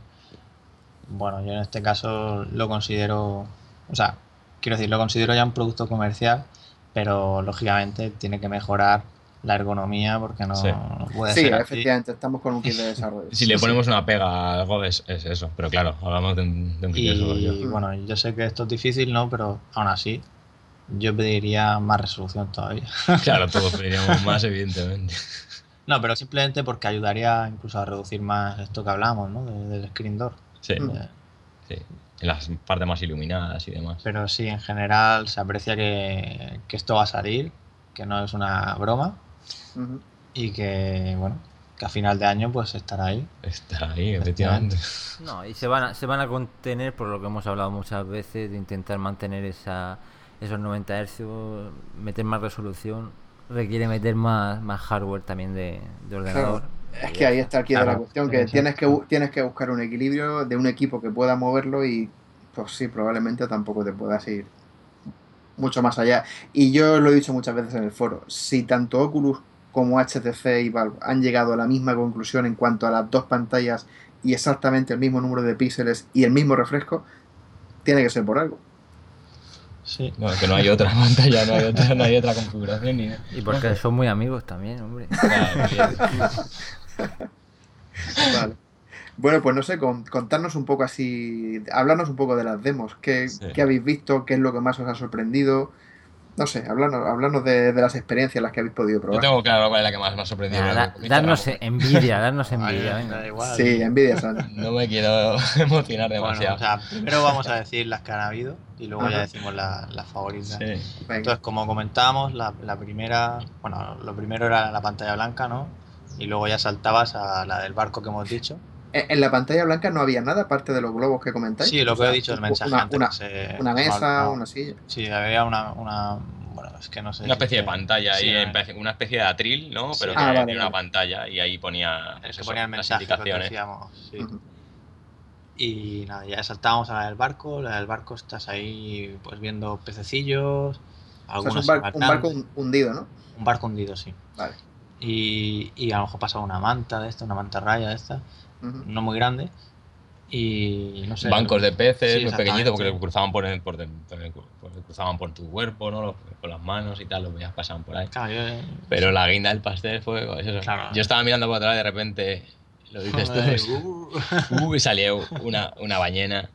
Bueno, yo en este caso lo considero, o sea, quiero decir, lo considero ya un producto comercial, pero lógicamente tiene que mejorar la ergonomía porque no, Sí. no puede Sí, ser así. efectivamente, estamos con un kit de desarrollo. Si le ponemos una pega a algo es, es eso, pero claro, hablamos de un, de un kit de desarrollo. Y bueno, yo sé que esto es difícil, ¿no? Pero aún así, yo pediría más resolución todavía. Claro, todos pediríamos más, evidentemente. No, pero simplemente porque ayudaría incluso a reducir más esto que hablamos, ¿no? De- del screen door. Sí, sí. En las partes más iluminadas y demás. Pero sí, en general se aprecia que, que esto va a salir, que no es una broma Y que, bueno, que a final de año pues estará ahí. Está ahí, efectivamente. No, y se van, a, se van a contener por lo que hemos hablado muchas veces de intentar mantener esa, esos 90 Hz, meter más resolución, requiere meter más, más hardware también de, de ordenador. Es que ahí está el kit de la cuestión, que tienes que tienes que buscar un equilibrio de un equipo que pueda moverlo y pues sí, probablemente tampoco te puedas ir mucho más allá. Y yo lo he dicho muchas veces en el foro, si tanto Oculus como HTC y Valve han llegado a la misma conclusión en cuanto a las dos pantallas y exactamente el mismo número de píxeles y el mismo refresco, tiene que ser por algo. Sí. No, que no hay otra pantalla, no hay otra, no hay otra configuración ni. Y porque son muy amigos también, hombre. Vale. Bueno, pues no sé, con- contarnos un poco así, hablarnos un poco de las demos, ¿qué, Sí. qué habéis visto? ¿Qué es lo que más os ha sorprendido? No sé, hablarnos, hablarnos de, de las experiencias las que habéis podido Yo probar. tengo claro cuál es la que más me ha sorprendido. Da- darnos envidia, darnos envidia, Vale, venga. da igual. Sí, envidia sana. No me quiero emocionar Bueno, demasiado. o sea, primero vamos a decir las que han habido y luego ya decimos la- las favoritas. Sí. Venga. Entonces, como comentábamos, la, la primera, bueno, lo primero era la pantalla blanca, ¿no? Y luego ya saltabas a la del barco que hemos dicho. En la pantalla blanca no había nada aparte de los globos que comentáis. Sí, lo O que sea, he dicho, el mensaje Una, antes una, que se- una mesa, no, una silla. Sí, había una, una, bueno, es que no sé. Una especie de pantalla sí, ahí, pe- una especie de atril, ¿no? Sí. Pero Ah, que vale, tiene una vale. pantalla y ahí ponía, se eso, ponía el las mensaje que indicaciones. decíamos, sí. Y nada, ya saltábamos a la del barco. La del barco estás ahí pues viendo pececillos, O sea, es algunos un, bar- más un barco hundido, ¿no? Un barco hundido, sí. Vale. Y, y a lo mejor pasaba una manta de esta, una manta raya de esta, Ujú. no muy grande. Y no sé. Bancos de peces, Sí, muy pequeñitos, porque cruzaban por, el- por, el- por el- por cruzaban por tu cuerpo, ¿no? Los- Con las manos y tal, los veías pasaban por ahí. Claro, yo- Pero la guinda del pastel fue pues eso. Claro. Yo estaba mirando por atrás y de repente lo dices tú. Uh, Uh, y salió una, una ballena,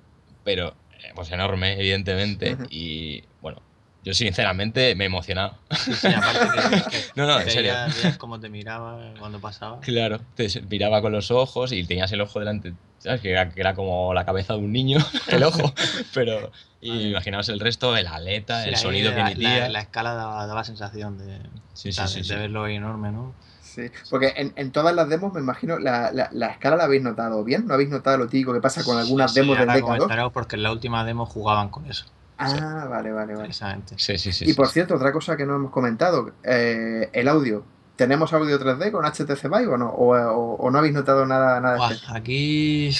pero eh, pues enorme, evidentemente. Y bueno, yo sinceramente me he emocionado. sí, sí, aparte que, que No, no, en serio. veías, cómo te miraba cuando pasaba. Claro, te miraba con los ojos y tenías el ojo delante, ¿sabes? Que era, que era como la cabeza de un niño, el ojo, pero y imaginaos el resto, el aleta, Sí, el sonido que la, emitía. la- la escala daba, daba sensación de, Sí, sí, sí, de, sí. verlo ahí enorme, ¿no? Sí, porque en, en todas las demos me imagino la, la, la escala la habéis notado bien, ¿no habéis notado lo típico que pasa con algunas Sí, demos del ahora DK2? comentaremos porque en la última demo jugaban con eso, Ah, vale, vale, vale. precisamente. Sí, sí, sí. Y por sí. cierto, otra cosa que no hemos comentado, eh, el audio. ¿Tenemos audio 3D con HTC Vive o no? ¿O, o- o no habéis notado nada, nada especial? aquí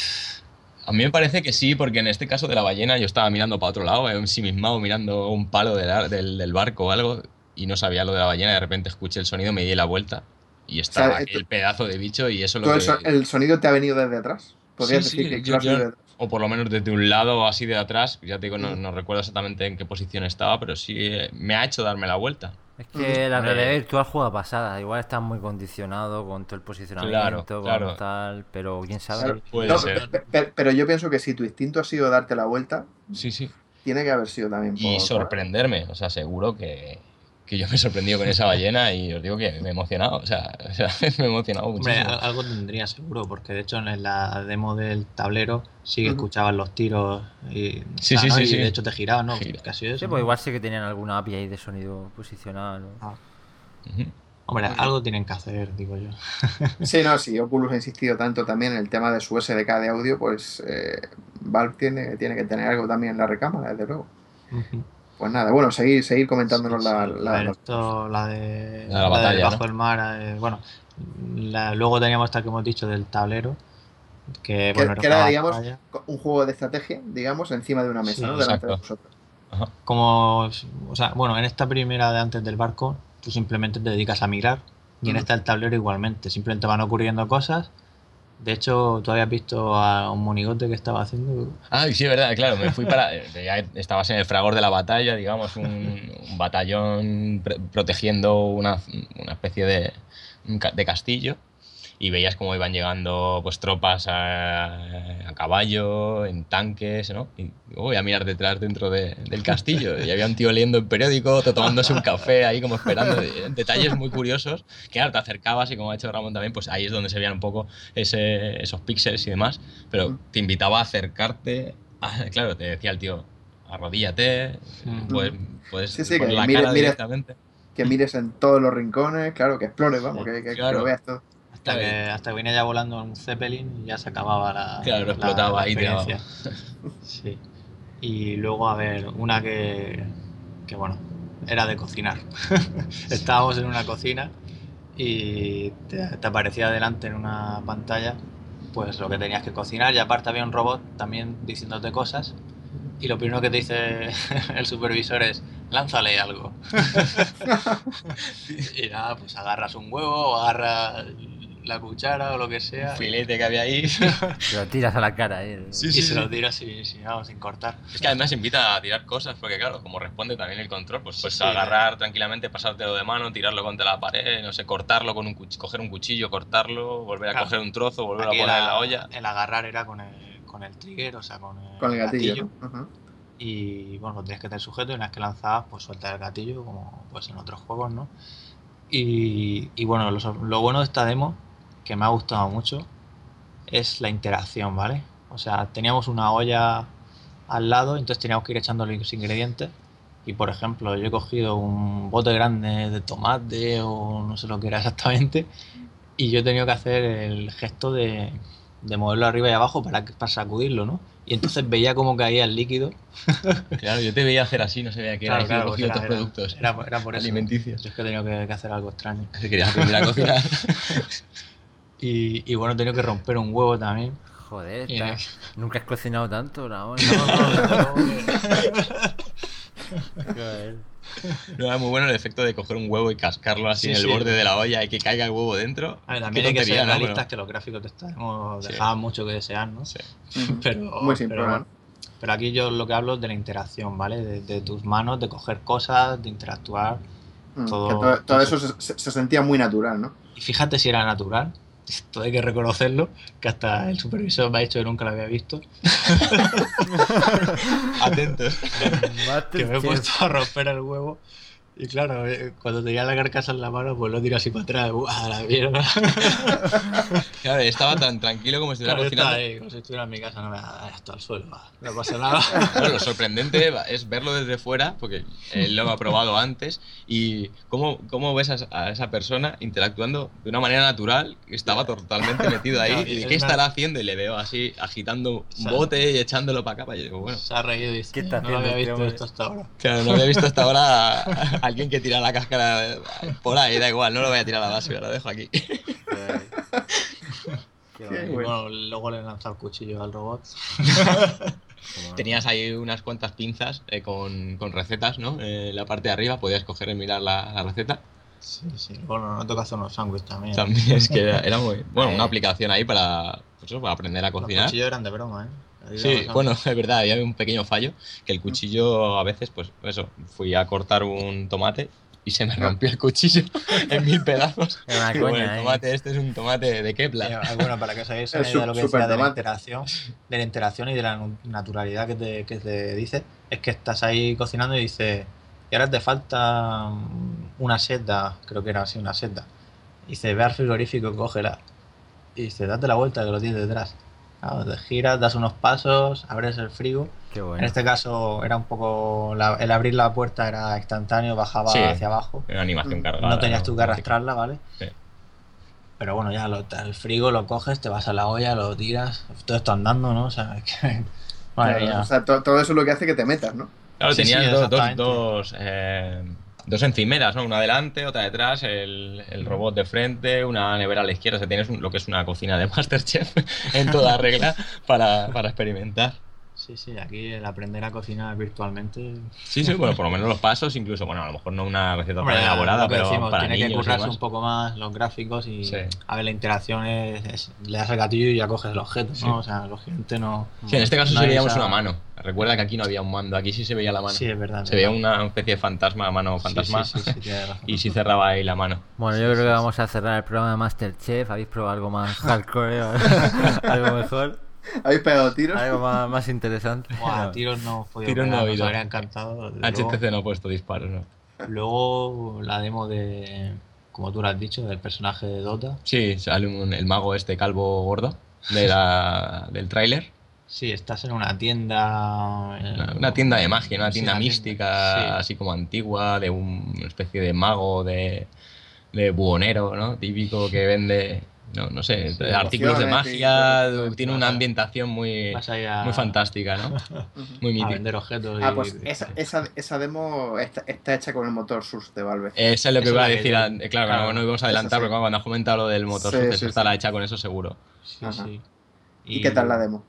A mí me parece que sí, porque en este caso de la ballena yo estaba mirando para otro lado, eh, ensimismado, mirando un palo del, del, del barco o algo, y no sabía lo de la ballena, de repente escuché el sonido, me di la vuelta, y estaba sea, aquí el pedazo de bicho, y eso lo ¿Todo el, que... el sonido te ha venido desde atrás? ¿Podrías Sí, decir sí, que, yo- yo- o por lo menos desde un lado o así de atrás, ya te digo, no, recuerdo exactamente en qué posición estaba, pero sí eh, me ha hecho darme la vuelta. Es que la realidad virtual juega pasada. Igual estás muy condicionado con todo el posicionamiento, Claro, con claro. tal, pero quién sabe. Puede No, ser. pe- pe- pero yo pienso que si tu instinto ha sido darte la vuelta, Sí, sí. tiene que haber sido también Y por- sorprenderme, o sea, seguro que, que yo me he sorprendido con esa ballena y os digo que me he emocionado, o sea, o sea, me he emocionado Hombre, muchísimo. al- algo tendría seguro, porque de hecho en la demo del tablero sí que escuchabas los tiros y, o Sí, sea, sí, ¿no? sí, y sí. de hecho te giraba, ¿no? Gira. Casi eso. Sí, pues igual sí que tenían alguna API ahí de sonido posicional. ¿no? Ah. Hombre, algo tienen que hacer, digo yo. Sí, no, si Oculus ha insistido tanto también en el tema de su SDK de audio, pues eh, Valve tiene, tiene que tener algo también en la recámara, desde luego. Pues nada, bueno, seguir, seguir comentándonos la, la, ver, esto, la de, La la de batalla, bajo ¿no? el mar, eh, bueno, la- luego teníamos esta que hemos dicho del tablero, que, que, bueno, que era, digamos, batalla. un juego de estrategia, digamos, encima de una mesa, Sí, ¿no? Delante de exacto. vosotros. como, o sea, bueno, en esta primera de antes del barco, tú simplemente te dedicas a mirar y en esta el tablero igualmente, simplemente van ocurriendo cosas. De hecho, tú habías visto a un monigote que estaba haciendo. Ah, sí, verdad, claro, me fui para... Ya estabas en el fragor de la batalla, digamos, un, un batallón protegiendo una, una especie de, de castillo y veías cómo iban llegando pues tropas a, a caballo, en tanques, ¿no? Y voy a mirar detrás dentro de- del castillo y había un tío leyendo el periódico, otro tomándose un café ahí como esperando, detalles muy curiosos, que claro, te acercabas y como ha hecho Ramón también, pues ahí es donde se veían un poco ese- esos píxeles y demás, pero te invitaba a acercarte, a- claro, te decía el tío, arrodíllate, puedes, puedes Sí, sí, poner que la mire- cara mire- directamente. Que mires en todos los rincones, claro, que explores, vamos, que, que- que lo veas todo. Hasta que, hasta que venía ya volando un Zeppelin y ya se acababa la. Claro, la- explotaba la ahí, tiraba. experiencia. Sí. Y luego, a ver, una que. que bueno, era de cocinar. Estábamos en una cocina y te, te aparecía delante en una pantalla pues lo que tenías que cocinar y aparte había un robot también diciéndote cosas y lo primero que te dice el supervisor es lánzale algo y nada pues agarras un huevo o agarras la cuchara o lo que sea Un filete que había ahí. Te lo tiras a la cara, ¿eh? Sí, y sí, se sí. lo tiras sin, sin, vamos, sin cortar Es que además invita a tirar cosas, porque claro, como responde también el control, pues puedes Sí, agarrar tranquilamente, pasártelo de mano, tirarlo contra la pared, no sé, cortarlo con un cuchillo, coger un cuchillo, cortarlo, volver a Claro. coger un trozo, volver Aquí a poner el- en la olla. el agarrar era con el, con el trigger o sea con el, Con el gatillo. y bueno, lo tienes que tener sujeto y una vez que lanzabas, pues sueltas el gatillo, como pues en otros juegos, ¿no? Y, y bueno, lo, lo bueno de esta demo, que me ha gustado mucho, es la interacción, ¿vale? O sea, teníamos una olla al lado, entonces teníamos que ir echando los ingredientes. Y por ejemplo, yo he cogido un bote grande de tomate o no sé lo que era exactamente, y yo he tenido que hacer el gesto de, de moverlo arriba y abajo para, que- para sacudirlo, ¿no? Y entonces veía cómo caía el líquido Claro, yo te veía hacer así, no sabía qué era, Claro, y claro, era- era- productos Era, era por eso. alimenticios. Yo es que he tenido que, que hacer algo extraño. Querías aprender a cocinar. Y, y bueno, he tenido que romper un huevo también. Joder, está- nunca has cocinado tanto, Ramón. Joder. No, era muy bueno el efecto de coger un huevo y cascarlo así Sí, en el sí. borde de la olla y que caiga el huevo dentro. A ver, también hay que ser ¿no? realistas Pero- que los gráficos de esta demo Sí. dejaban mucho que desear, ¿no? Sí. Pero, Muy simple, pero, ¿no? bueno. Pero aquí yo lo que hablo es de la interacción, ¿vale? De, de tus manos, de coger cosas, de interactuar. Mm, Todo- que todo, todo eso se- se sentía muy natural, ¿no? Y fíjate si era natural. Esto hay que reconocerlo, que hasta el supervisor me ha dicho que nunca lo había visto. Atentos. que me he puesto a romper el huevo. Y claro, eh, cuando tenía la carcasa en la mano, pues lo tiro así para atrás. ¡Buah, la mierda! Claro, estaba tan tranquilo como si estuviera Claro, cocinando. ahí, como si estuviera en mi casa, no me esto al suelo, va, no pasa nada. Bueno, lo sorprendente es verlo desde fuera, porque él lo ha probado antes, y cómo, cómo ves a, a esa persona interactuando de una manera natural, que estaba totalmente metido ahí, Claro, y es qué una- estará haciendo, y le veo así agitando un sea, bote y echándolo para acá. Y digo, bueno, Se ha reído y dice, ¿Qué está no lo había este visto hombre? esto hasta ahora. claro, no había visto hasta ahora a alguien que tira la cáscara por ahí, da igual, no lo voy a tirar a la basura, lo dejo aquí. Qué Qué bueno. Y bueno. bueno, luego le he lanzado el cuchillo al robot. Tenías ahí unas cuantas pinzas eh, con, con recetas, ¿no? Eh, en la parte de arriba podías coger y mirar la, la receta. Sí, sí. Bueno, no toca hacer unos sándwiches también. También es que era, era muy... Bueno, Eh. una aplicación ahí para, pues eso, para aprender a Los cocinar. cuchillos eran de broma, ¿eh? Sí, bueno, es verdad, había un pequeño fallo, que el cuchillo a veces, pues eso, fui a cortar un tomate y se me rompió el cuchillo en mil pedazos. Una Y bueno, coña, el ¿eh? tomate este es un tomate de Kepler. Eh, bueno, para que os hagáis El una idea de lo que decía de la interacción, de la interacción y de la naturalidad que te, que te dice, es que estás ahí cocinando y dices, y ahora te falta mm, una seta, creo que era así, una seta. Y dice, ve al frigorífico, cógela. Y dice, date la vuelta que lo tienes detrás. Claro, te giras, das unos pasos, abres el frigo. Qué bueno. En este caso era un poco. la- el abrir la puerta era instantáneo, bajaba Sí. hacia abajo. Una animación cargada. No tenías tú que arrastrarla, ¿vale? Sí. Pero bueno, ya lo- el frigo lo coges, te vas a la olla, lo tiras, todo esto andando, ¿no? O sea, es que. Madre Claro, mía. o sea, to- todo eso es lo que hace que te metas, ¿no? Claro, Sí, tenías sí, dos, dos, exactamente. dos, eh, dos encimeras, ¿no? Una adelante, otra detrás, el, robot de frente, una nevera a la izquierda. O sea, tienes lo que es una cocina de Masterchef en toda regla para, para experimentar. Sí, sí, aquí el aprender a cocinar virtualmente. Sí, sí, bueno, por lo menos los pasos, incluso, bueno, a lo mejor no una receta Hombre, tan elaborada, pero decimos, para tiene que niños currarse un poco más los gráficos y Sí. a ver la interacción es, es- le das al gatillo y ya coges el objeto, Sí. ¿no? O sea, lógicamente no. Sí, en este caso no veíamos esa- una mano. Recuerda que aquí no había un mando, aquí sí se veía la mano. Sí, es verdad. se veía una especie de fantasma, mano fantasma, Sí, sí, sí, tienes razón. y sí cerraba ahí la mano. Bueno, yo creo que vamos a cerrar el programa de Masterchef. ¿Habéis probado algo más hardcore? algo mejor, ¿Habéis pegado tiros? algo más, más interesante. Buah, tiros no podido Tiros no pegar, nos habría encantado. luego. HTC no ha puesto disparos, ¿no? Luego la demo de, como tú lo has dicho, del personaje de Dota. Sí, sale un- el mago este calvo gordo de la, del tráiler. Sí, estás en una tienda. Una, una tienda de magia, una tienda mística, sí. así como antigua, de un- una especie de mago, de, de buhonero, ¿no? Típico que vende, no, no sé, Sí, artículos de magia, tiene una ambientación muy, a, muy fantástica, ¿no? Muy a mítica. vender objetos. Ah, y- pues esa, esa, esa demo está, está hecha con el motor Source de Valve. Eso es lo que Eso iba a decir, an- claro, claro, no, íbamos a adelantar, sí. porque cuando has comentado lo del motor, Sí, sí, estará sí. hecha con eso seguro. Sí. ¿Y qué tal la demo?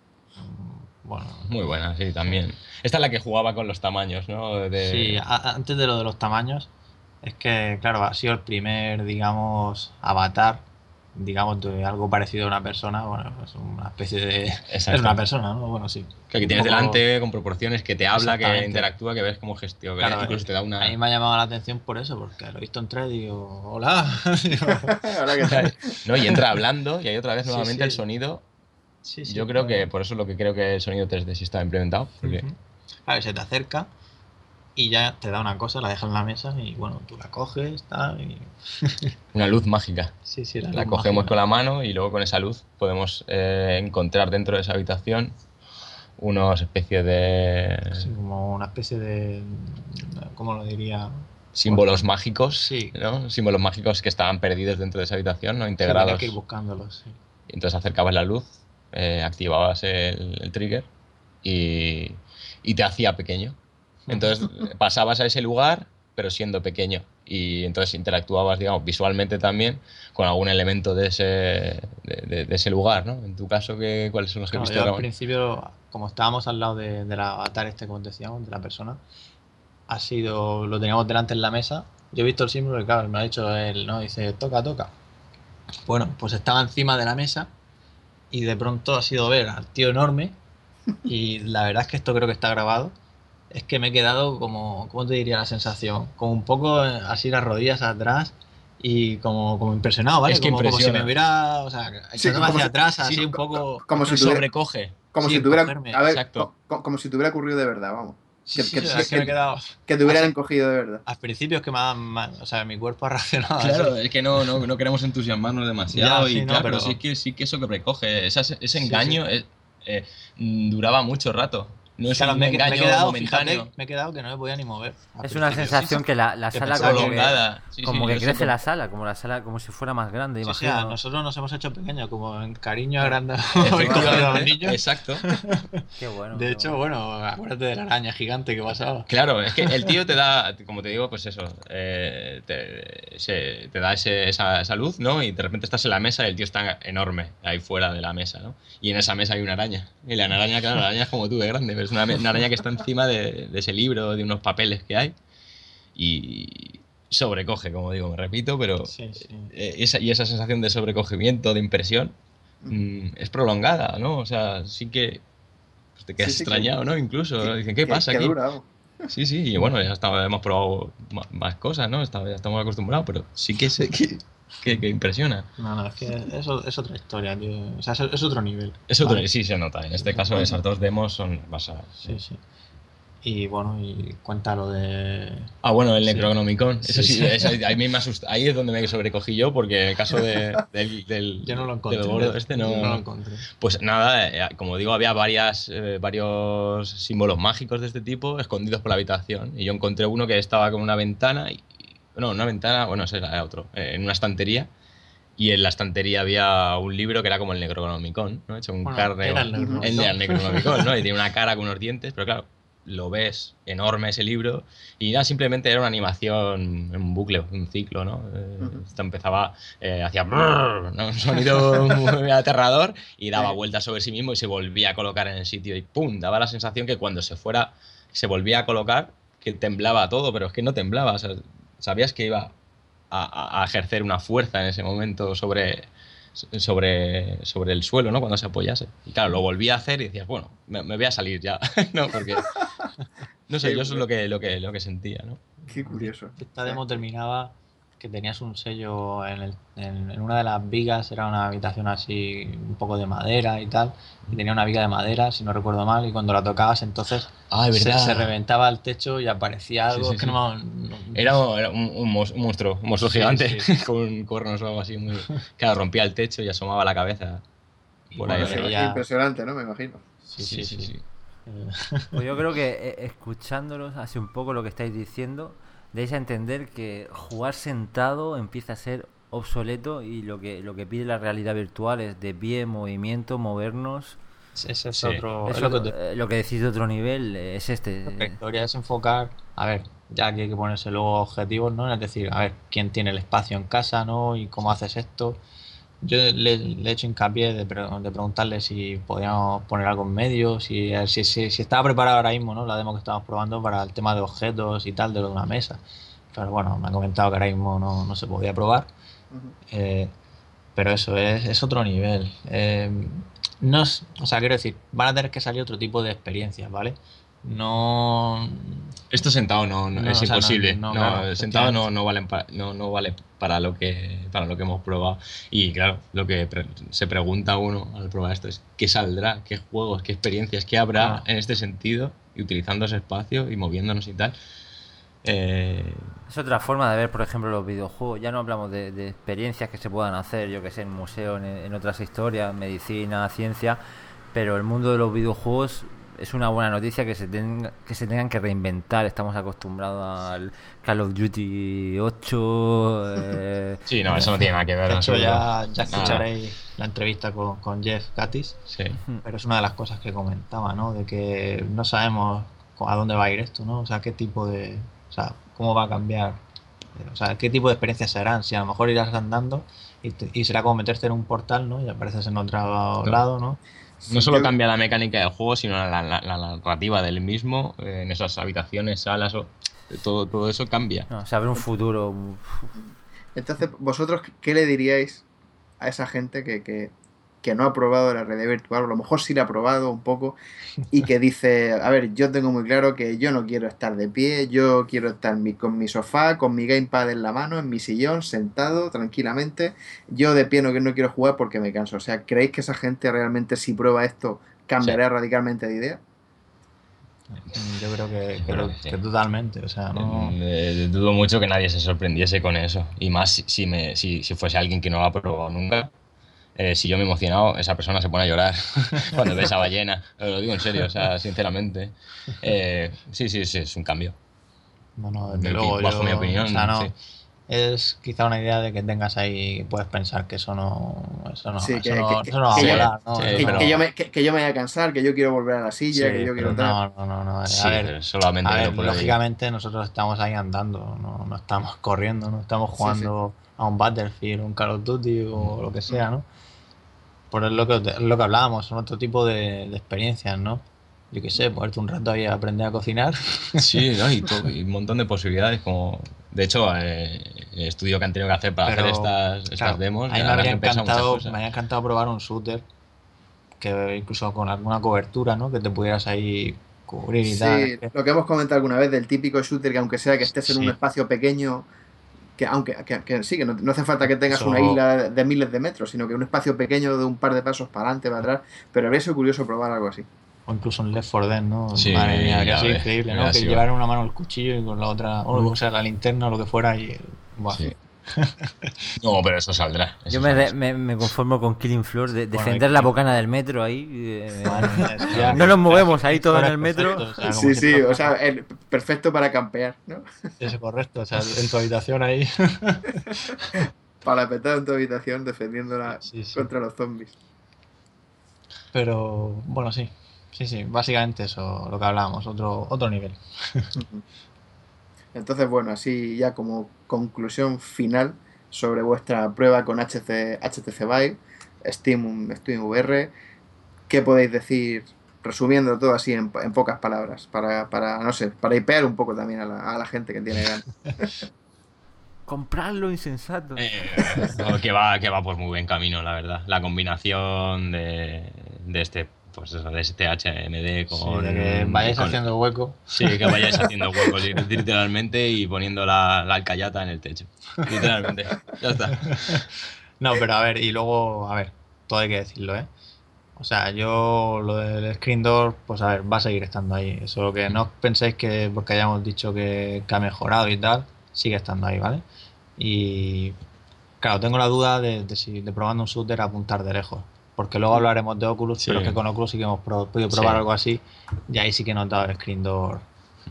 Bueno, Muy buena, sí, también. Esta es la que jugaba con los tamaños, ¿no? De... sí, antes de lo de los tamaños, es que, claro, ha sido el primer, digamos, avatar, digamos, de algo parecido a una persona. Bueno, es una especie de. Es una persona, ¿no? Bueno, sí. Que aquí tienes poco- delante con proporciones, que te habla, que interactúa, que ves cómo gestiona, Claro, incluso te da una... A mí me ha llamado la atención por eso, porque lo he visto entrar y digo, hola. Ahora que tal. ¿no? Y entra hablando y hay otra vez Sí, nuevamente sí. el sonido. sí, sí, Yo creo claro. que por eso es lo que creo que el sonido 3D sí está implementado. Porque Ujú. Claro, se te acerca y ya te da una cosa, la deja en la mesa y bueno, tú la coges, tal, y... una luz mágica. Sí, sí, La cogemos con la mano y luego con esa luz podemos eh, encontrar dentro de esa habitación unos especies de Sí, como una especie de... ¿Cómo lo diría? símbolos mágicos, Sí. ¿no? Símbolos mágicos que estaban perdidos dentro de esa habitación, ¿no? Integrados. tenía que ir buscándolos, sí. Entonces acercabas la luz, eh, activabas el, el trigger y, y te hacía pequeño. Entonces pasabas a ese lugar, pero siendo pequeño. Y entonces interactuabas, digamos, visualmente también con algún elemento de ese, de, de- de ese lugar, ¿no? En tu caso, ¿qué, ¿cuáles son los que Claro, viste, yo al principio, como estábamos al lado de, del avatar este, como decíamos, de la persona, ha sido, lo teníamos delante en la mesa. Yo he visto el símbolo y claro, me ha dicho él, ¿no? Dice, toca, toca. Bueno, pues estaba encima de la mesa y de pronto ha sido ver al tío enorme y la verdad es que esto creo que está grabado. Es que me he quedado como, ¿cómo te diría la sensación? Como un poco eh, así las rodillas atrás y como, como impresionado, ¿vale? Es que como, como si me hubiera, o sea, Sí, echándome como hacia si- atrás, sí, así un co- poco... Como si tuviera, Sobrecoge. como sí, si tuviera, a ver, Exacto. co- co- como si te hubiera ocurrido de verdad, vamos. Sí, que- sí, que- o sea, que me he quedado... Que te hubieran Así- encogido de verdad. Al principio es que me ha, me- o sea, mi cuerpo ha reaccionado. Claro, así. es que no, no, no queremos entusiasmarnos demasiado Ya, sí, y no, claro, pero- pero sí que, sí que eso que precoge, esa- ese Sí, engaño eh, eh, duraba mucho rato. No es Claro, un me, me he engaño quedado, momentáneo. fíjate, me he quedado que no me podía ni mover. Es una sensación que la, la sala como que-. Sí, como sí, que crece la sala, como la sala, como si fuera más grande, Sí, sí, imagino. a nosotros nos hemos hecho pequeños, como en cariño agrandado. Exacto. Qué bueno. De qué hecho, bueno. bueno, acuérdate de la araña gigante que pasaba. Claro, es que el tío te da, como te digo, pues eso, eh, te, se- te da ese- esa, esa luz, ¿no? Y de repente estás en la mesa y el tío está enorme ahí fuera de la mesa, ¿no? Y en esa mesa hay una araña. Y la araña, claro, la araña es como tú de grande, pero es una, una araña que está encima de, de ese libro, de unos papeles que hay. Y sobrecoge, como digo, me repito, pero Sí, sí. eh, esa, y esa sensación de sobrecogimiento, de impresión, mm, es prolongada, ¿no? O sea, sí que pues, te quedas Sí, sí, que- extrañado, ¿no? Incluso, dicen, ¿qué Que- pasa que aquí? dura, vamos. Sí, sí, y bueno, ya está- hemos probado más cosas, ¿no? Está- ya estamos acostumbrados, pero sí que sé que, que, que impresiona. No, no, es que eso es otra historia, tío. O sea, es, es otro nivel. Eso Vale. sí se nota. En este Sí, caso, sí. esas dos demos son basadas. Sí, sí. Y bueno, y cuenta lo de. Ah, bueno, el Sí. Necronomicon. Eso Sí, sí, sí. eso ahí, me ahí es donde me sobrecogí yo, porque en el caso de- del, del, Yo no lo encontré. del gordo este no, no lo encontré. Pues nada, eh, como digo, había varias, eh, varios símbolos mágicos de este tipo escondidos por la habitación. Y yo encontré uno que estaba con una ventana, y, no, una ventana, bueno, ese era otro, eh, en una estantería. Y en la estantería había un libro que era como el Necronomicon, ¿no? Hecho un Bueno, carne. era el Necronomicon. el Necronomicon, ¿no? Y tiene una cara con unos dientes, pero claro, lo ves enorme ese libro y nada, simplemente era una animación en un bucle, un ciclo, ¿no? Eh. Esto empezaba, eh, hacía brrr, ¿no? un sonido muy aterrador y daba vueltas sobre sí mismo y se volvía a colocar en el sitio y ¡pum! Daba la sensación que cuando se fuera, se volvía a colocar, que temblaba todo, pero es que no temblaba, o sea, sabías que iba a, ejercer una fuerza en ese momento sobre, sobre, sobre el suelo, ¿no? Cuando se apoyase. Y claro, lo volví a hacer y decías, bueno, me, me voy a salir ya, ¿no? Porque, no sé, yo eso es lo que, lo que, lo que sentía, ¿no? Qué curioso. Esta demo terminaba que tenías un sello en, el- en- en una de las vigas, era una habitación así, un poco de madera y tal, y tenía una viga de madera, si no recuerdo mal, y cuando la tocabas entonces Ah, se, reventaba el techo y aparecía algo, sí, es que sí. no, me- no- Era, era un, un mos- un monstruo, un monstruo Sí, gigante, sí. con cuernos o algo así. Muy... Claro, rompía el techo y asomaba la cabeza. Impresionante, ¿no? Me imagino. sí, sí, sí, sí. Pues yo creo que eh, escuchándolos hace un poco lo que estáis diciendo, deis a entender que jugar sentado empieza a ser obsoleto y lo que lo que pide la realidad virtual es de pie, movimiento, movernos. Ese es Sí. otro. es lo que te- eh, lo que decís de otro nivel eh, es este. Que debería es enfocar, a ver, ya que hay que ponerse luego objetivos, ¿no? Es decir, a ver, quién tiene el espacio en casa, ¿no? Y cómo haces esto. Yo le, le he hecho hincapié de, pre- de preguntarle si podíamos poner algo en medio, si, ver, si, si, si estaba preparado ahora mismo, ¿no? La demo que estamos probando para el tema de objetos y tal, de lo de una mesa. Pero bueno, me ha comentado que ahora mismo no, no se podía probar. Eh, pero eso es, es otro nivel. Eh, no es- o sea, quiero decir, van a tener que salir otro tipo de experiencias, ¿vale? No. Esto sentado no, no- No, es o sea, no- imposible. no, No, claro, sentado no, no, valen pa- no, no vale para lo que para lo que hemos probado. Y claro, lo que pre- se pregunta uno al probar esto es ¿qué saldrá? ¿Qué juegos? ¿Qué experiencias? ¿Qué habrá Ah. en este sentido? Y utilizando ese espacio y moviéndonos y tal. Eh, Es otra forma de ver, por ejemplo, los videojuegos. Ya no hablamos de, de experiencias que se puedan hacer, yo que sé, en museos, en, en otras historias, medicina, ciencia, pero el mundo de los videojuegos es una buena noticia que se, tenga, que se tengan que reinventar. Estamos acostumbrados al Call of Duty 8. eh, sí, no, eso no tiene nada que ver. De hecho, ya, ya Nada. escucharéis la entrevista con, con Jeff Gatis, Sí. pero es una de las cosas que comentaba, ¿no? De que no sabemos a dónde va a ir esto, ¿no? O sea, qué tipo de. O sea, cómo va a cambiar. eh, O sea, qué tipo de experiencias serán. Si a lo mejor irás andando y, te- y será como meterte en un portal, ¿no? Y apareces en otro lado, ¿no? No solo Yo- cambia la mecánica del juego, sino la, la- la narrativa del mismo, eh, en esas habitaciones, salas, o, todo, todo eso cambia. no, se abre un futuro. Entonces, ¿vosotros qué le diríais a esa gente que, que, que no ha probado la realidad virtual? A lo mejor sí la ha probado un poco y que dice, a ver, yo tengo muy claro que yo no quiero estar de pie, yo quiero estar mi- con mi sofá, con mi gamepad en la mano, en mi sillón, sentado tranquilamente. Yo de pie no, no quiero jugar porque me canso. O sea, ¿creéis que esa gente realmente si prueba esto cambiará radicalmente de idea? Mm, Yo creo que, que, creo que sí. que totalmente. O sea, no. Eh, dudo mucho que nadie se sorprendiese con eso. Y más si, si, me, si, si fuese alguien que no lo ha probado nunca. Eh, si yo me he emocionado, esa persona se pone a llorar cuando ve esa ballena. Lo digo en serio, o sea, sinceramente. Eh, sí, sí, sí, es un cambio. No, no, desde luego. bajo yo- mi opinión, o sea, no, sí. Es quizá una idea de que tengas ahí, puedes pensar que eso no, eso no, Sí, eso que- no, que- eso no va a volar, ¿no? sí, Que, no- pero- que yo me, que, que yo me voy a cansar, que yo quiero volver a la silla, Sí, que yo quiero. No, no, no, no. A Sí, ver, solamente a ver, lógicamente nosotros estamos ahí andando, no, no estamos corriendo, no estamos Sí, jugando a un Battlefield, un Call of Duty o lo que sea, ¿no? Por lo que, es lo que hablábamos, son otro tipo de, de experiencias, ¿no? Yo qué sé, ponerte un rato ahí a aprender a cocinar. Sí, ¿no? y, todo- y un montón de posibilidades. como De hecho, eh, el estudio que han tenido que hacer para Pero, hacer estas, estas claro, demos. A mí me habría, encantado, me habría encantado probar un shooter que incluso con alguna cobertura, ¿no? Que te pudieras ahí cubrir y Sí, tal. Lo que hemos comentado alguna vez del típico shooter que aunque sea que estés en Sí. un espacio pequeño, que aunque que, que sí, que no, no hace falta que tengas una isla de, miles de metros, sino que un espacio pequeño de un par de pasos para adelante, para atrás, pero habría sido curioso probar algo así. O incluso en Left 4 Dead, ¿no? Sí, Madre mía, que increíble, ¿no? Que llevar en una mano el cuchillo y con la otra, o, o sea, la linterna o lo que fuera y... Buah. Sí. No, pero eso saldrá. eso Yo me, saldrá. me- me conformo con Killing Floor, de, Bueno, defender la bocana del metro ahí. eh, ya- no nos movemos ahí todo en el metro. perfecto, o sea, como Sí, sí, o sea, el- perfecto para campear, ¿no? Eso correcto, o sea, en tu habitación ahí. Para petar en tu habitación defendiéndola Sí, sí. contra los zombies. Pero bueno, sí. Sí, sí, básicamente eso, lo que hablábamos, otro, otro nivel. Entonces, bueno, así ya como conclusión final sobre vuestra prueba con HC, HTC Vive, Steam, Steam VR, ¿qué podéis decir resumiendo todo así en, en pocas palabras? Para, para, no sé, para hipear un poco también a la, a la gente que tiene ganas. Comprarlo insensato. Eh, no, que va, que va por muy buen camino, la verdad. La combinación de, de este, pues eso, de este HMD Sí, con. de que vayáis con- haciendo hueco. Sí, que vayáis haciendo huecos li- literalmente y poniendo la, la alcayata en el techo. Literalmente. Ya está. No, pero a ver, y luego, a ver, todo hay que decirlo, ¿eh? O sea, yo lo del screen door, pues a ver, va a seguir estando ahí. Eso que no penséis que porque hayamos dicho que, que ha mejorado y tal, sigue estando ahí, ¿vale? Y claro, tengo la duda de, de si de probando un shooter apuntar de lejos. Porque luego hablaremos de Oculus, Sí. pero es que con Oculus sí que hemos pro- podido probar Sí. algo así. Y ahí sí que he notado el screen door.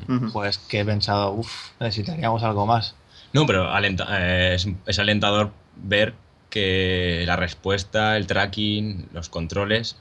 Ujú. Pues que he pensado, uff, necesitaríamos algo más. No, pero alenta- eh, es, es alentador ver que la respuesta, el tracking, los controles,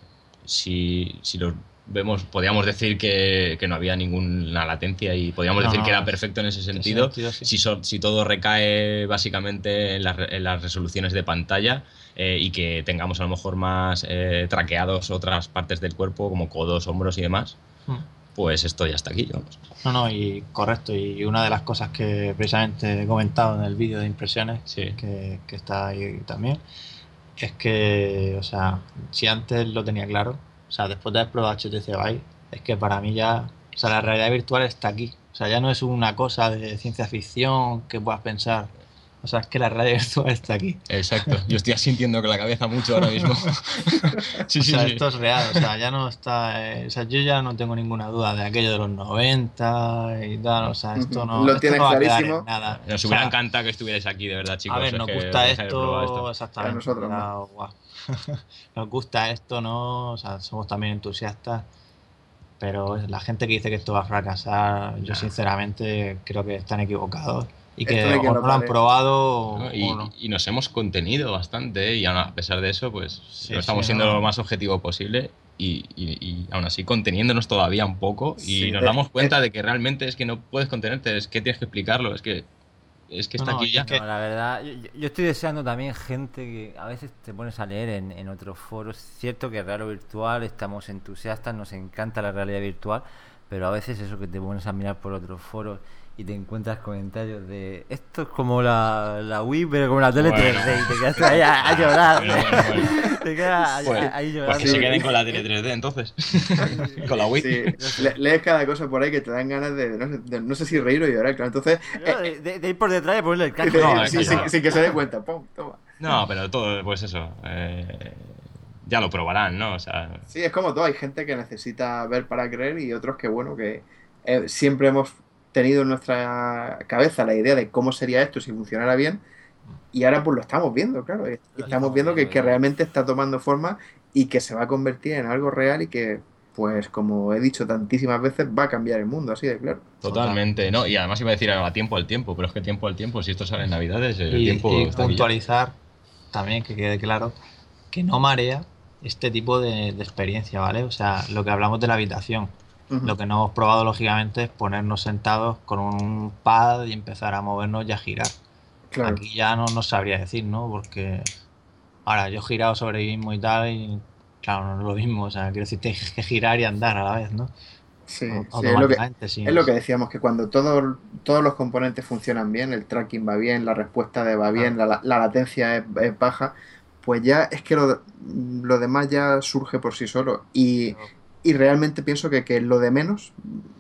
si, si los vemos, podríamos decir que, que no había ninguna latencia y podríamos No, decir no, que era perfecto en ese ese sentido. sentido, sí. Si, so- si todo recae básicamente en re- en las resoluciones de pantalla eh, y que tengamos a lo mejor más eh, traqueados otras partes del cuerpo como codos, hombros y demás, Mm. pues esto ya está aquí. vamos. No, no, y correcto. Y una de las cosas que precisamente he comentado en el vídeo de impresiones, Sí. que, que está ahí también, es que, o sea, si antes lo tenía claro, o sea, después de haber probado HTC Vive, es que para mí ya, o sea, la realidad virtual está aquí. O sea, ya no es una cosa de ciencia ficción que puedas pensar. O sea, es que la realidad virtual está aquí. Exacto. Yo estoy sintiendo que la cabeza mucho ahora mismo. sí, O sí, sea, sí. esto es real, o sea, ya no está, eh, o sea, yo ya no tengo ninguna duda de aquello de los 90 y tal, o sea, esto no, Lo esto tienes no va a quedar clarísimo. en nada. Nos O hubiera sea, encantado que estuvierais aquí, de verdad, chicos. a ver, nos gusta esto, esto. exactamente. A nosotros, ¿no? guau. nos gusta esto, ¿no? O sea, somos también entusiastas, pero la gente que dice que esto va a fracasar, yo sinceramente creo que están equivocados y que que o no lo han probado o, ¿no? o Y, no. y nos hemos contenido bastante ¿eh? y a pesar de eso, pues Sí, no estamos sí, siendo no. lo más objetivo posible y, y- y aún así conteniéndonos todavía un poco y Sí, nos de- damos cuenta de que realmente es que no puedes contenerte, es que tienes que explicarlo, es que es que está no, aquí ya. No, la verdad, yo, yo estoy deseando también gente que a veces te pones a leer en, en otros foros. Es cierto que es raro virtual, estamos entusiastas, nos encanta la realidad virtual, pero a veces eso que te pones a mirar por otros foros y te encuentras comentarios de esto es como la, la Wii, pero como la tele Bueno. 3D y te quedas ahí a, a llorar. Bueno, bueno, bueno. Te quedas ahí, Pues- ahí Pues llorando. que se queden con la tele 3D entonces. con la Wii. Sí, le- lees cada cosa por ahí que te dan ganas de no sé, de- no sé si reír o llorar, claro. Entonces, Yo, de, de- de ir por detrás y ponerle el eh. No, sí, sin, no. sin que se dé cuenta, pum, toma. No, pero todo, pues eso. eh, ya lo probarán, ¿no? O sea, Sí, es como todo, hay gente que necesita ver para creer y otros que, bueno, que eh, siempre hemos tenido en nuestra cabeza la idea de cómo sería esto si funcionara bien y ahora pues lo estamos viendo, claro, y estamos viendo que, que realmente está tomando forma y que se va a convertir en algo real y que, pues como he dicho tantísimas veces, va a cambiar el mundo, así de claro. totalmente, ¿no? Y además iba a decir a tiempo al tiempo, pero es que tiempo al tiempo, si esto sale en Navidades, el y, tiempo y está aquí ya. puntualizar también que quede claro que no marea este tipo de, de experiencia, ¿vale? O sea, lo que hablamos de la habitación. Lo que no hemos probado, lógicamente, es ponernos sentados con un pad y empezar a movernos y a girar. Claro. Aquí ya no, no sabría decir, ¿no? Porque ahora yo he girado sobre mí mismo y tal, y claro, no es lo mismo. O sea, quiero decir, tienes que girar y andar a la vez, ¿no? Sí, sí, es lo que, sin- Es lo que decíamos, que cuando todo- todos los componentes funcionan bien, el tracking va bien, la respuesta de va bien, la, la latencia es, es baja, pues ya es que lo, lo demás ya surge por sí solo. Y, y realmente pienso que, que lo de menos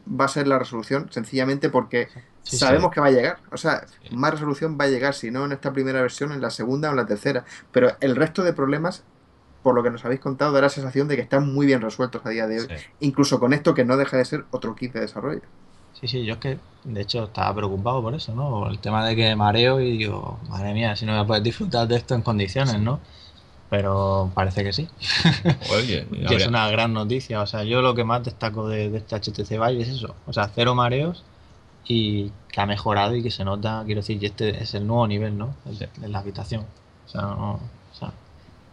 va a ser la resolución, sencillamente porque Sí, sabemos sí. que va a llegar. O sea, más resolución va a llegar, si no en esta primera versión, en la segunda o en la tercera. Pero el resto de problemas por lo que nos habéis contado, da la sensación de que están muy bien resueltos a día de hoy. Sí. Incluso con esto que no deja de ser otro kit de desarrollo. Sí, sí, yo es que de hecho estaba preocupado por eso, ¿no? Por el tema de que mareo y digo, madre mía, si no voy a poder disfrutar de esto en condiciones, ¿no? Pero parece que sí. Oye, que es una gran noticia. O sea, yo lo que más destaco de, de este HTC Vive es eso. O sea, cero mareos y que ha mejorado y que se nota, quiero decir, que este es el nuevo nivel, ¿no? El- Sí. En la habitación. O sea, no- o sea,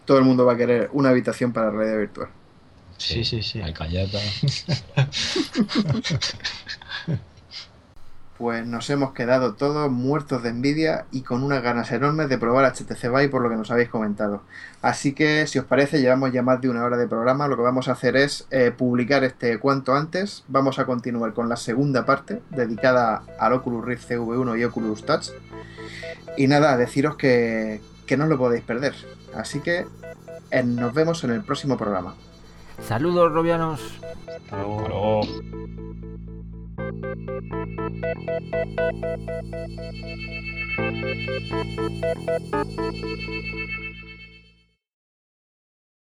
Todo el mundo va a querer una habitación para realidad virtual. sí, sí, sí. Alcayata. Pues nos hemos quedado todos muertos de envidia y con unas ganas enormes de probar HTC Vive por lo que nos habéis comentado. Así que, si os parece, llevamos ya más de una hora de programa. Lo que vamos a hacer es eh, publicar este cuanto antes. Vamos a continuar con la segunda parte dedicada al Oculus Rift CV1 y Oculus Touch. Y nada, deciros que, que no os lo podéis perder. Así que eh, nos vemos en el próximo programa. Saludos, Robianos. Hasta luego. Hasta luego. Thank you.